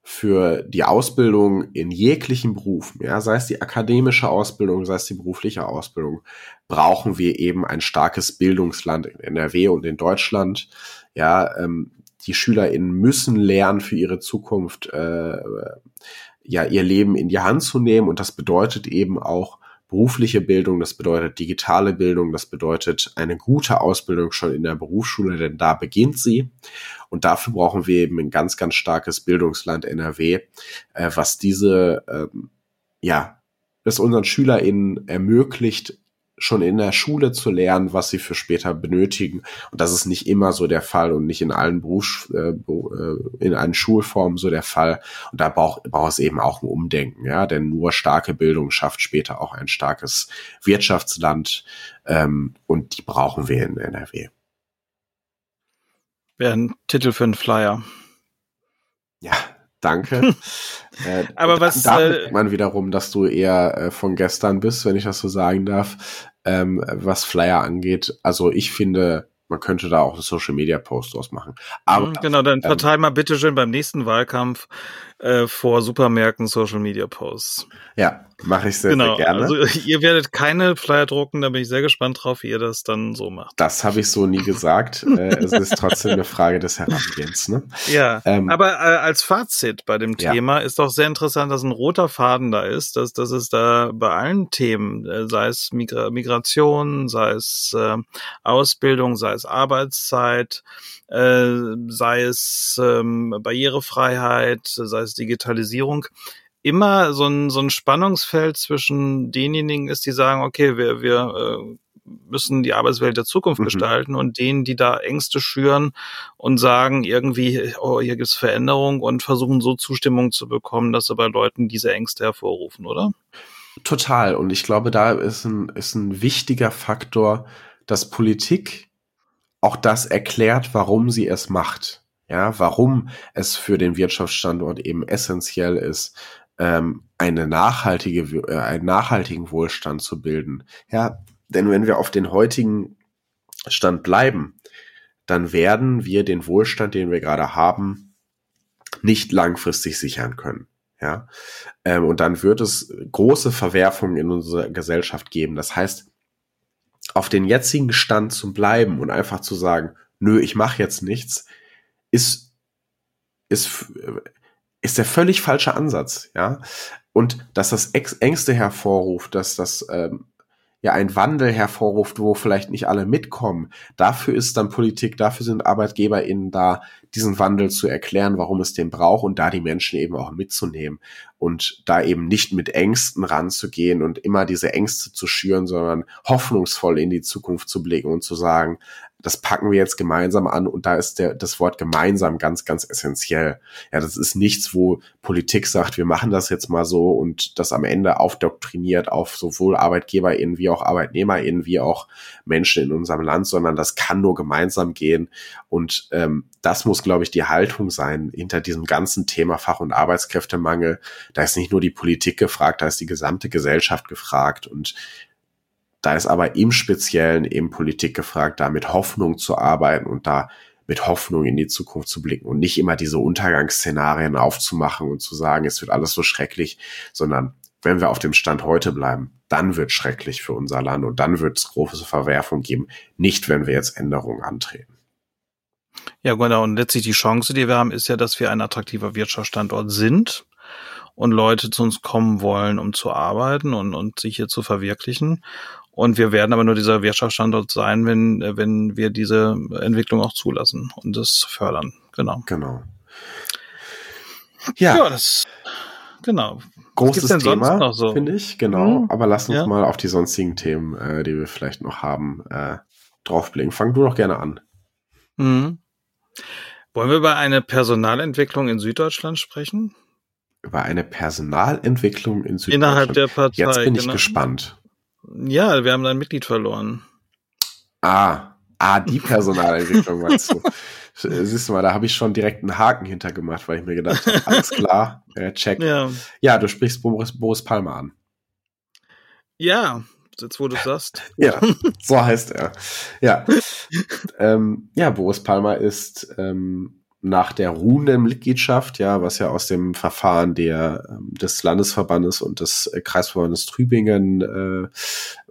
für die Ausbildung in jeglichen Berufen, ja, sei es die akademische Ausbildung, sei es die berufliche Ausbildung, brauchen wir eben ein starkes Bildungsland in NRW und in Deutschland. Ja, ähm, die SchülerInnen müssen lernen für ihre Zukunft, äh, ja, ihr Leben in die Hand zu nehmen. Und das bedeutet eben auch berufliche Bildung, das bedeutet digitale Bildung, das bedeutet eine gute Ausbildung schon in der Berufsschule, denn da beginnt sie. Und dafür brauchen wir eben ein ganz, ganz starkes Bildungsland NRW, äh, was diese, ähm, ja, das unseren SchülerInnen ermöglicht, schon in der Schule zu lernen, was sie für später benötigen. Und das ist nicht immer so der Fall und nicht in allen Berufs, äh, äh, in allen Schulformen so der Fall. Und da braucht, braucht es eben auch ein Umdenken, ja, denn nur starke Bildung schafft später auch ein starkes Wirtschaftsland. Ähm, und die brauchen wir in NRW. Wäre ein Titel für einen Flyer. Ja, danke. äh, Aber was da merkt man wiederum, dass du eher äh, von gestern bist, wenn ich das so sagen darf, ähm, was Flyer angeht. Also ich finde, man könnte da auch einen Social Media Post draus machen. Aber mhm, genau, dann ähm, verteil mal bitte schön beim nächsten Wahlkampf äh, vor Supermärkten Social Media Posts. Ja, mache ich sehr, genau, sehr gerne. Also ihr werdet keine Flyer drucken, da bin ich sehr gespannt drauf, wie ihr das dann so macht. Das habe ich so nie gesagt. äh, es ist trotzdem eine Frage des Herangehens. Ne? Ja, ähm, aber äh, als Fazit bei dem Thema ja. ist doch sehr interessant, dass ein roter Faden da ist, dass, dass es da bei allen Themen, äh, sei es Migra Migration, sei es äh, Ausbildung, sei es Arbeitszeit, äh, sei es ähm, Barrierefreiheit, sei es Digitalisierung, immer so ein, so ein Spannungsfeld zwischen denjenigen ist, die sagen, okay, wir, wir äh, müssen die Arbeitswelt der Zukunft mhm. gestalten und denen, die da Ängste schüren und sagen irgendwie, oh, hier gibt's Veränderung und versuchen so Zustimmung zu bekommen, dass sie bei Leuten diese Ängste hervorrufen, oder? Total. Und ich glaube, da ist ein, ist ein wichtiger Faktor, dass Politik auch das erklärt, warum sie es macht. Ja, warum es für den Wirtschaftsstandort eben essentiell ist, ähm, eine nachhaltige, äh, einen nachhaltigen Wohlstand zu bilden. Ja, denn wenn wir auf den heutigen Stand bleiben, dann werden wir den Wohlstand, den wir gerade haben, nicht langfristig sichern können. Ja, ähm, und dann wird es große Verwerfungen in unserer Gesellschaft geben. Das heißt, auf den jetzigen Stand zu bleiben und einfach zu sagen, nö, ich mache jetzt nichts, ist, ist, ist der völlig falsche Ansatz, ja. Und dass das Ängste hervorruft, dass das ähm, ja ein Wandel hervorruft, wo vielleicht nicht alle mitkommen. Dafür ist dann Politik, dafür sind ArbeitgeberInnen da, diesen Wandel zu erklären, warum es den braucht und da die Menschen eben auch mitzunehmen und da eben nicht mit Ängsten ranzugehen und immer diese Ängste zu schüren, sondern hoffnungsvoll in die Zukunft zu blicken und zu sagen, das packen wir jetzt gemeinsam an und da ist der, das Wort gemeinsam ganz, ganz essentiell. Ja, das ist nichts, wo Politik sagt, wir machen das jetzt mal so und das am Ende aufdoktriniert auf sowohl ArbeitgeberInnen wie auch ArbeitnehmerInnen wie auch Menschen in unserem Land, sondern das kann nur gemeinsam gehen und ähm, das muss, glaube ich, die Haltung sein hinter diesem ganzen Thema Fach- und Arbeitskräftemangel. Da ist nicht nur die Politik gefragt, da ist die gesamte Gesellschaft gefragt und da ist aber im Speziellen eben Politik gefragt, da mit Hoffnung zu arbeiten und da mit Hoffnung in die Zukunft zu blicken und nicht immer diese Untergangsszenarien aufzumachen und zu sagen, es wird alles so schrecklich, sondern wenn wir auf dem Stand heute bleiben, dann wird schrecklich für unser Land und dann wird es große Verwerfung geben, nicht wenn wir jetzt Änderungen antreten. Ja, genau. Und letztlich die Chance, die wir haben, ist ja, dass wir ein attraktiver Wirtschaftsstandort sind und Leute zu uns kommen wollen, um zu arbeiten und, und sich hier zu verwirklichen. Und wir werden aber nur dieser Wirtschaftsstandort sein, wenn, wenn wir diese Entwicklung auch zulassen und das fördern. Genau. Genau. Ja, ja das, genau. Großes Thema, so? finde ich, genau. Hm, aber lass uns ja. mal auf die sonstigen Themen, äh, die wir vielleicht noch haben, äh, draufblicken. Fang du doch gerne an. Mhm. Wollen wir über eine Personalentwicklung in Süddeutschland sprechen? Über eine Personalentwicklung in Süddeutschland? Innerhalb der Partei. Jetzt bin ich genau. gespannt. Ja, wir haben ein Mitglied verloren. Ah, ah, die Personalentwicklung meinst du. Siehst du mal, da habe ich schon direkt einen Haken hintergemacht, weil ich mir gedacht habe, alles klar, äh, check. Ja. ja, du sprichst Boris, Boris Palmer an. Ja, jetzt wo du sagst. ja, so heißt er. Ja. ähm, ja, Boris Palmer ist ähm, nach der ruhenden Mitgliedschaft, ja, was ja aus dem Verfahren der, ähm, des Landesverbandes und des äh, Kreisverbandes Tübingen, äh,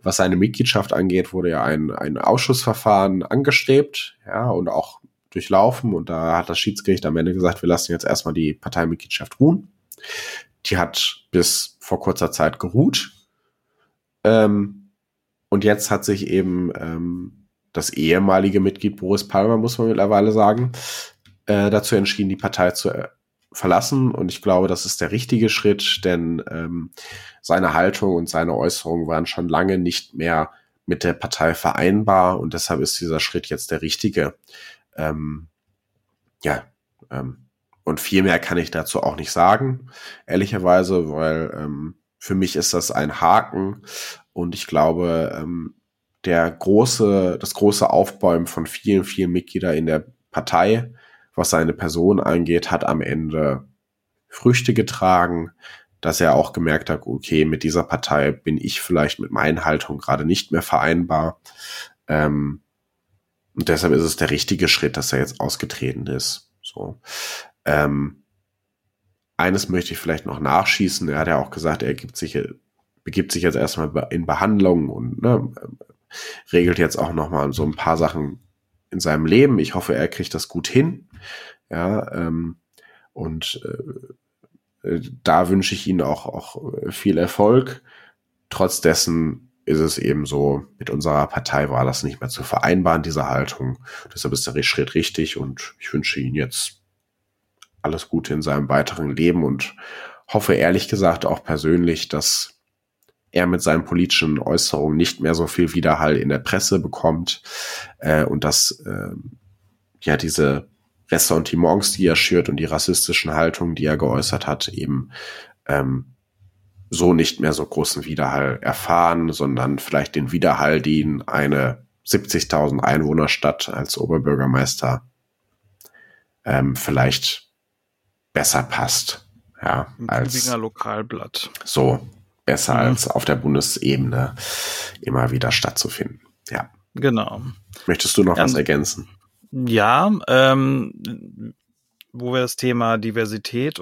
was seine Mitgliedschaft angeht, wurde ja ein, ein Ausschussverfahren angestrebt, ja, und auch durchlaufen und da hat das Schiedsgericht am Ende gesagt, wir lassen jetzt erstmal die Parteimitgliedschaft ruhen. Die hat bis vor kurzer Zeit geruht. Ähm, und jetzt hat sich eben ähm, das ehemalige Mitglied Boris Palmer, muss man mittlerweile sagen, äh, dazu entschieden, die Partei zu äh, verlassen. Und ich glaube, das ist der richtige Schritt, denn ähm, seine Haltung und seine Äußerungen waren schon lange nicht mehr mit der Partei vereinbar und deshalb ist dieser Schritt jetzt der richtige. Ähm, ja, ähm, und viel mehr kann ich dazu auch nicht sagen, ehrlicherweise, weil ähm, für mich ist das ein Haken und ich glaube, ähm, der große, das große Aufbäumen von vielen, vielen Mitgliedern in der Partei, was seine Person angeht, hat am Ende Früchte getragen, dass er auch gemerkt hat, okay, mit dieser Partei bin ich vielleicht mit meinen Haltungen gerade nicht mehr vereinbar. Ähm, und deshalb ist es der richtige Schritt, dass er jetzt ausgetreten ist. So. Ähm, eines möchte ich vielleicht noch nachschießen. Er hat ja auch gesagt, er gibt sich, begibt sich jetzt erstmal in Behandlung und ne, regelt jetzt auch nochmal so ein paar Sachen in seinem Leben. Ich hoffe, er kriegt das gut hin. Ja, ähm, und äh, äh da wünsche ich Ihnen auch, auch viel Erfolg. Trotz dessen ist es eben so, mit unserer Partei war das nicht mehr zu vereinbaren, diese Haltung. Deshalb ist der Schritt richtig und ich wünsche Ihnen jetzt alles Gute in seinem weiteren Leben und hoffe ehrlich gesagt auch persönlich, dass er mit seinen politischen Äußerungen nicht mehr so viel Widerhall in der Presse bekommt äh, und dass äh, ja diese Ressentiments, die er schürt und die rassistischen Haltungen, die er geäußert hat, eben ähm, so nicht mehr so großen Widerhall erfahren, sondern vielleicht den Widerhall, den eine 70.000 Einwohnerstadt als Oberbürgermeister ähm, vielleicht besser passt. Ja, Ein als Lokalblatt. so besser Mhm. als auf der Bundesebene immer wieder stattzufinden. Ja. Genau. Möchtest du noch Ja, was ergänzen? Ja, ähm, wo wir das Thema Diversität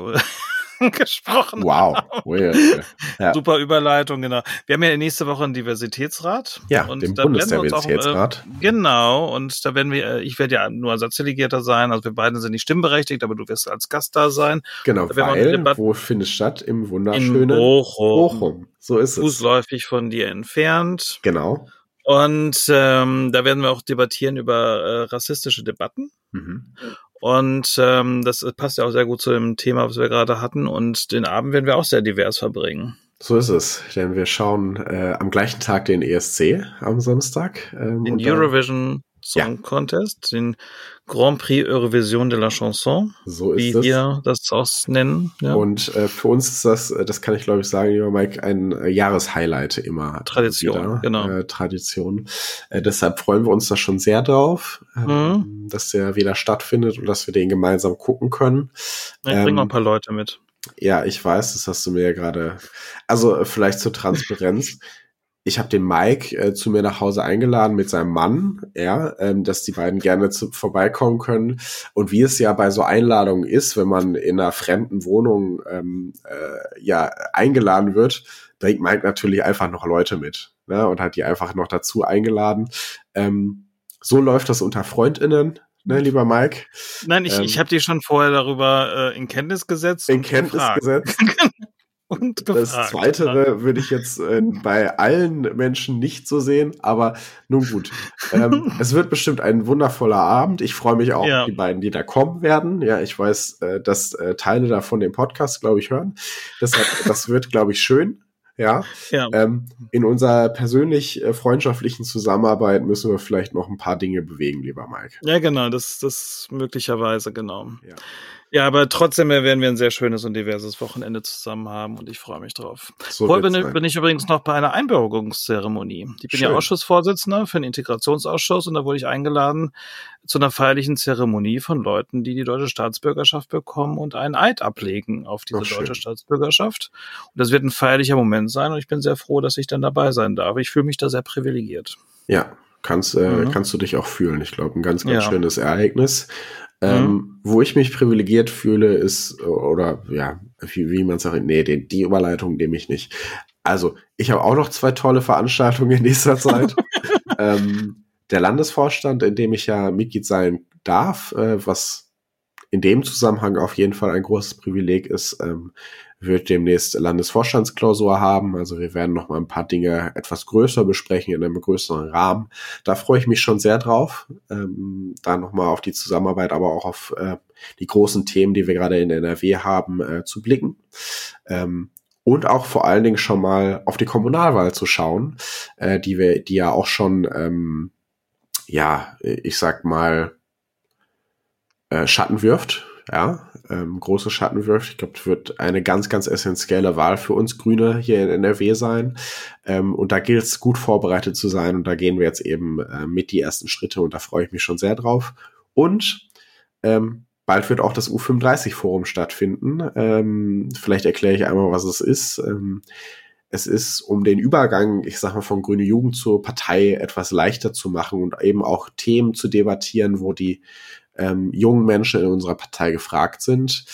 gesprochen Wow. Ui, ui. Ja. Super Überleitung, genau. Wir haben ja nächste Woche einen Diversitätsrat. Ja, und den auch, Bundesdiversitätsrat. Äh, genau, und da werden wir, äh, ich werde ja nur Ersatzdelegierter sein, also wir beiden sind nicht stimmberechtigt, aber du wirst als Gast da sein. Genau, Da weil, wo findet statt? Im In wunderschönen Bochum. Bochum. So ist es. Fußläufig von dir entfernt. Genau. Und ähm, da werden wir auch debattieren über äh, rassistische Debatten. Mhm. Und ähm, das passt ja auch sehr gut zu dem Thema, was wir gerade hatten. Und den Abend werden wir auch sehr divers verbringen. So ist es, denn wir schauen äh, am gleichen Tag den ESC am Samstag. Ähm, Den Eurovision Song Contest, den Grand Prix Eurovision de la Chanson, So wie ist es. wir das auch nennen. Ja. Und äh, für uns ist das, äh, das kann ich glaube ich sagen, lieber Mike, ein äh, Jahreshighlight immer. Tradition, genau. Äh, Tradition. Äh, deshalb freuen wir uns da schon sehr drauf, Mhm. ähm, dass der wieder stattfindet und dass wir den gemeinsam gucken können. ich bringe ähm, noch ein paar Leute mit. Ja, ich weiß, das hast du mir ja gerade. Also äh, vielleicht zur Transparenz. Ich habe den Mike äh, zu mir nach Hause eingeladen mit seinem Mann, ja, ähm, dass die beiden gerne zu, vorbeikommen können. Und wie es ja bei so Einladungen ist, wenn man in einer fremden Wohnung ähm, äh, ja eingeladen wird, bringt Mike natürlich einfach noch Leute mit ne, und hat die einfach noch dazu eingeladen. Ähm, so läuft das unter FreundInnen, ne, lieber Mike, Nein, ich, ähm, ich habe die schon vorher darüber äh, in Kenntnis gesetzt. in Kenntnis gefragt. gesetzt. Und Das gefragt. Zweite würde ich jetzt äh, bei allen Menschen nicht so sehen, aber nun gut. Ähm, es wird bestimmt ein wundervoller Abend. Ich freue mich auch Ja. auf die beiden, die da kommen werden. Ja, ich weiß, äh, dass äh, Teile davon den Podcast, glaube ich, hören. Deshalb, das wird, glaube ich, schön. Ja, Ja. ähm, in unserer persönlich äh, freundschaftlichen Zusammenarbeit müssen wir vielleicht noch ein paar Dinge bewegen, lieber Mike. Ja, genau, das, das möglicherweise, genau. Ja. Ja, aber trotzdem werden wir ein sehr schönes und diverses Wochenende zusammen haben und ich freue mich drauf. So Vorher bin, bin ich übrigens noch bei einer Einbürgerungszeremonie. Ich bin ja Schön. Ausschussvorsitzender für den Integrationsausschuss und da wurde ich eingeladen zu einer feierlichen Zeremonie von Leuten, die die deutsche Staatsbürgerschaft bekommen und einen Eid ablegen auf diese Ach, deutsche Staatsbürgerschaft. Und das wird ein feierlicher Moment sein und ich bin sehr froh, dass ich dann dabei sein darf. Ich fühle mich da sehr privilegiert. Ja, kannst, äh, Mhm. kannst du dich auch fühlen. Ich glaube, ein ganz, ganz Ja. schönes Ereignis. Ähm, Wo ich mich privilegiert fühle, ist, oder ja, wie, wie man sagt, nee, die, die Überleitung nehme ich nicht. Also, ich habe auch noch zwei tolle Veranstaltungen in nächster Zeit. ähm, der Landesvorstand, in dem ich ja Mitglied sein darf, äh, was in dem Zusammenhang auf jeden Fall ein großes Privileg ist, ähm, wird demnächst Landesvorstandsklausur haben. Also wir werden noch mal ein paar Dinge etwas größer besprechen in einem größeren Rahmen. Da freue ich mich schon sehr drauf, ähm, da noch mal auf die Zusammenarbeit, aber auch auf äh, die großen Themen, die wir gerade in NRW haben, äh, zu blicken. Ähm, und auch vor allen Dingen schon mal auf die Kommunalwahl zu schauen, äh, die wir, die ja auch schon, ähm, ja, ich sag mal, äh, Schatten wirft, ja, ähm, große Schatten wirft. Ich glaube, es wird eine ganz, ganz essentielle Wahl für uns Grüne hier in NRW sein. Ähm, und da gilt es, gut vorbereitet zu sein. Und da gehen wir jetzt eben äh, mit die ersten Schritte und da freue ich mich schon sehr drauf. Und ähm, bald wird auch das U35-Forum stattfinden. Ähm, vielleicht erkläre ich einmal, was es ist. Ähm, es ist, um den Übergang, ich sag mal, von Grüne Jugend zur Partei etwas leichter zu machen und eben auch Themen zu debattieren, wo die ähm, jungen Menschen in unserer Partei gefragt sind,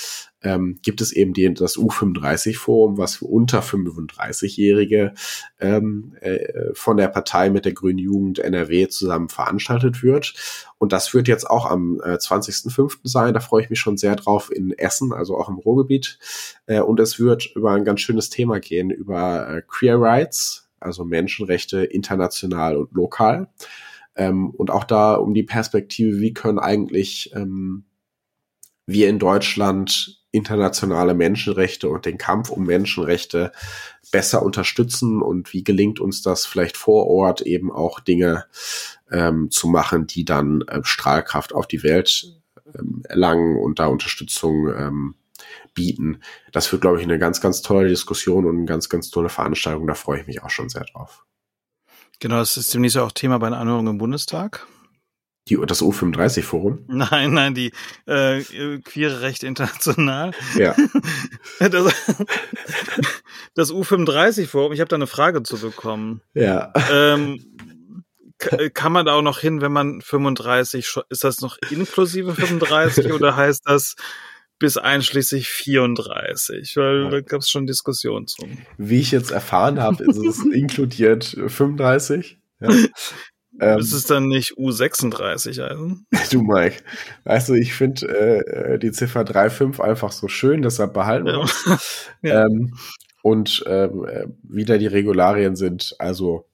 ähm, gibt es eben die, das U35-Forum, was für unter 35-Jährige ähm, äh, von der Partei mit der Grünen Jugend NRW zusammen veranstaltet wird. Und das wird jetzt auch am äh, 20.05. sein. Da freue ich mich schon sehr drauf in Essen, also auch im Ruhrgebiet. Äh, und es wird über ein ganz schönes Thema gehen, über äh, Queer Rights, also Menschenrechte international und lokal. Ähm, und auch da um die Perspektive, wie können eigentlich ähm, wir in Deutschland internationale Menschenrechte und den Kampf um Menschenrechte besser unterstützen und wie gelingt uns das vielleicht vor Ort eben auch Dinge ähm, zu machen, die dann äh, Strahlkraft auf die Welt ähm, erlangen und da Unterstützung ähm, bieten. Das wird, glaube ich, eine ganz, ganz tolle Diskussion und eine ganz, ganz tolle Veranstaltung. Da freue ich mich auch schon sehr drauf. Genau, das ist demnächst auch Thema bei einer Anhörung im Bundestag. Die, das U35-Forum? Nein, nein, die äh, queere Recht international. Ja. Das, das U35-Forum, ich habe da eine Frage zu bekommen. Ja. Ähm, kann man da auch noch hin, wenn man 35, ist das noch inklusive 35 oder heißt das bis einschließlich 34, weil ja. da gab es schon Diskussionen zu. Wie ich jetzt erfahren habe, ist es inkludiert 35. Ja. Ähm, ist es dann nicht U36 also? Du Mike, weißt du, ich finde äh, die Ziffer 3,5 einfach so schön, deshalb behalten wir ja. ja. Ähm, und ähm, äh, wieder die Regularien sind, also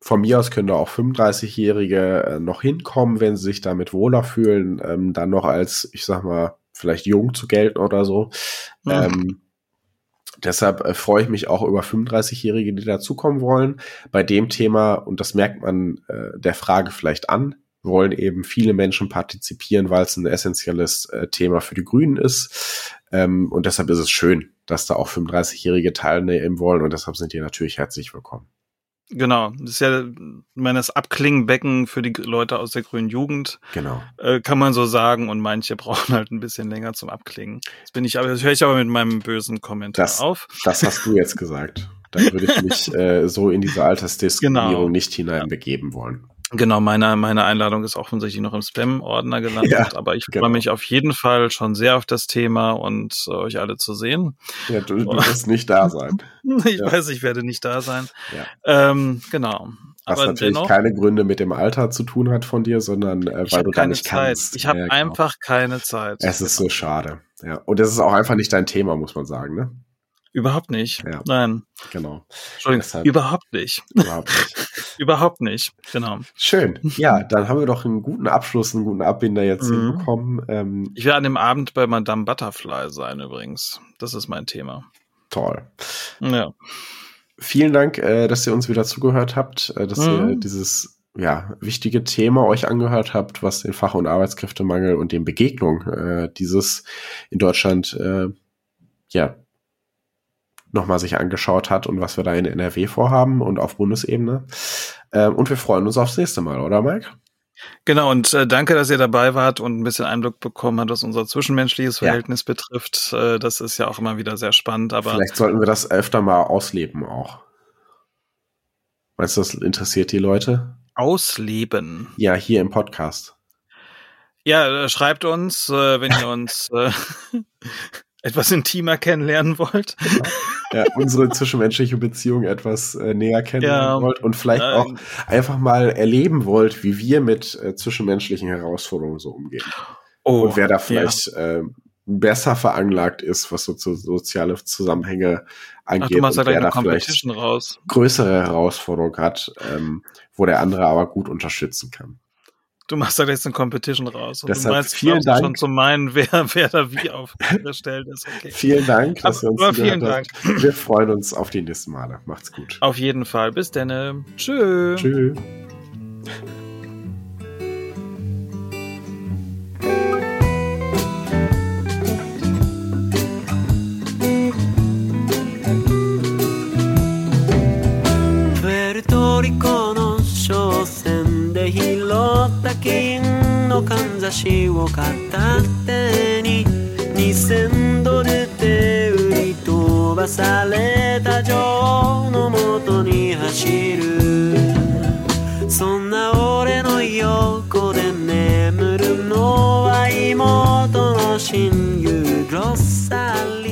von mir aus können da auch 35-Jährige äh, noch hinkommen, wenn sie sich damit wohler fühlen, ähm, dann noch als, ich sag mal, vielleicht jung zu gelten oder so. Mhm. Ähm, deshalb äh, freue ich mich auch über 35-Jährige, die dazukommen wollen. Bei dem Thema, und das merkt man äh, der Frage vielleicht an, wollen eben viele Menschen partizipieren, weil es ein essentielles äh, Thema für die Grünen ist. Ähm, und deshalb ist es schön, dass da auch 35-Jährige teilnehmen wollen und deshalb sind die natürlich herzlich willkommen. Genau, das ist ja meines Abklingenbecken für die Leute aus der grünen Jugend. Genau. Äh, kann man so sagen und manche brauchen halt ein bisschen länger zum Abklingen. Das bin ich aber, das höre ich aber mit meinem bösen Kommentar das, auf. Das hast du jetzt gesagt. Da würde ich mich äh, so in diese Altersdiskriminierung genau. nicht hineinbegeben wollen. Genau, meine, meine Einladung ist offensichtlich noch im Spam-Ordner gelandet, ja, aber ich genau. freue mich auf jeden Fall schon sehr auf das Thema und äh, euch alle zu sehen. Ja, du, du wirst nicht da sein. ich ja. weiß, ich werde nicht da sein. Ja. Ähm, genau. Was aber natürlich dennoch, keine Gründe mit dem Alter zu tun hat von dir, sondern äh, weil du gar nicht Zeit. kannst. Ich habe genau. einfach keine Zeit. Es ist so schade. Ja. Und es ist auch einfach nicht dein Thema, muss man sagen, ne? Überhaupt nicht. Ja. Nein. Genau. Entschuldigung. Deshalb. Überhaupt nicht. Überhaupt nicht. Überhaupt nicht. Genau. Schön. Ja, dann haben wir doch einen guten Abschluss, einen guten Abbinder jetzt mhm. hinbekommen. Ähm, ich werde an dem Abend bei Madame Butterfly sein übrigens. Das ist mein Thema. Toll. Ja. Vielen Dank, äh, dass ihr uns wieder zugehört habt, äh, dass mhm. ihr dieses ja, wichtige Thema euch angehört habt, was den Fach- und Arbeitskräftemangel und den Begegnung äh, dieses in Deutschland äh, ja nochmal sich angeschaut hat und was wir da in NRW vorhaben und auf Bundesebene. Ähm, und wir freuen uns aufs nächste Mal, oder Mike? Genau, und äh, danke, dass ihr dabei wart und ein bisschen Einblick bekommen habt, was unser zwischenmenschliches Verhältnis ja. betrifft. Äh, das ist ja auch immer wieder sehr spannend. Aber Vielleicht sollten wir das öfter mal ausleben auch. Weißt du, das interessiert die Leute? Ausleben? Ja, hier im Podcast. Ja, äh, schreibt uns, äh, wenn ihr uns äh, etwas intimer kennenlernen wollt. Ja, unsere zwischenmenschliche Beziehung etwas äh, näher kennenlernen ja, wollt und vielleicht nein. auch einfach mal erleben wollt, wie wir mit äh, zwischenmenschlichen Herausforderungen so umgehen. Oh, und wer da vielleicht ja. äh, besser veranlagt ist, was so, so soziale Zusammenhänge angeht. Ach, und wer da vielleicht raus. größere Herausforderungen hat, ähm, wo der andere aber gut unterstützen kann. Du machst da jetzt eine Competition raus. Und Deshalb du meinst, vielen Dank. schon zu meinen, wer, wer da wie aufgestellt ist. Okay. Vielen Dank, dass ihr uns vielen Dank. Habt. Wir freuen uns auf die nächsten Male. Macht's gut. Auf jeden Fall. Bis dann. Tschö. Tschö. のかんざしを片手に2000ドルで売り飛ばされた女王のもとに走る。そんな俺の横で眠るのは妹の親友ロッサリ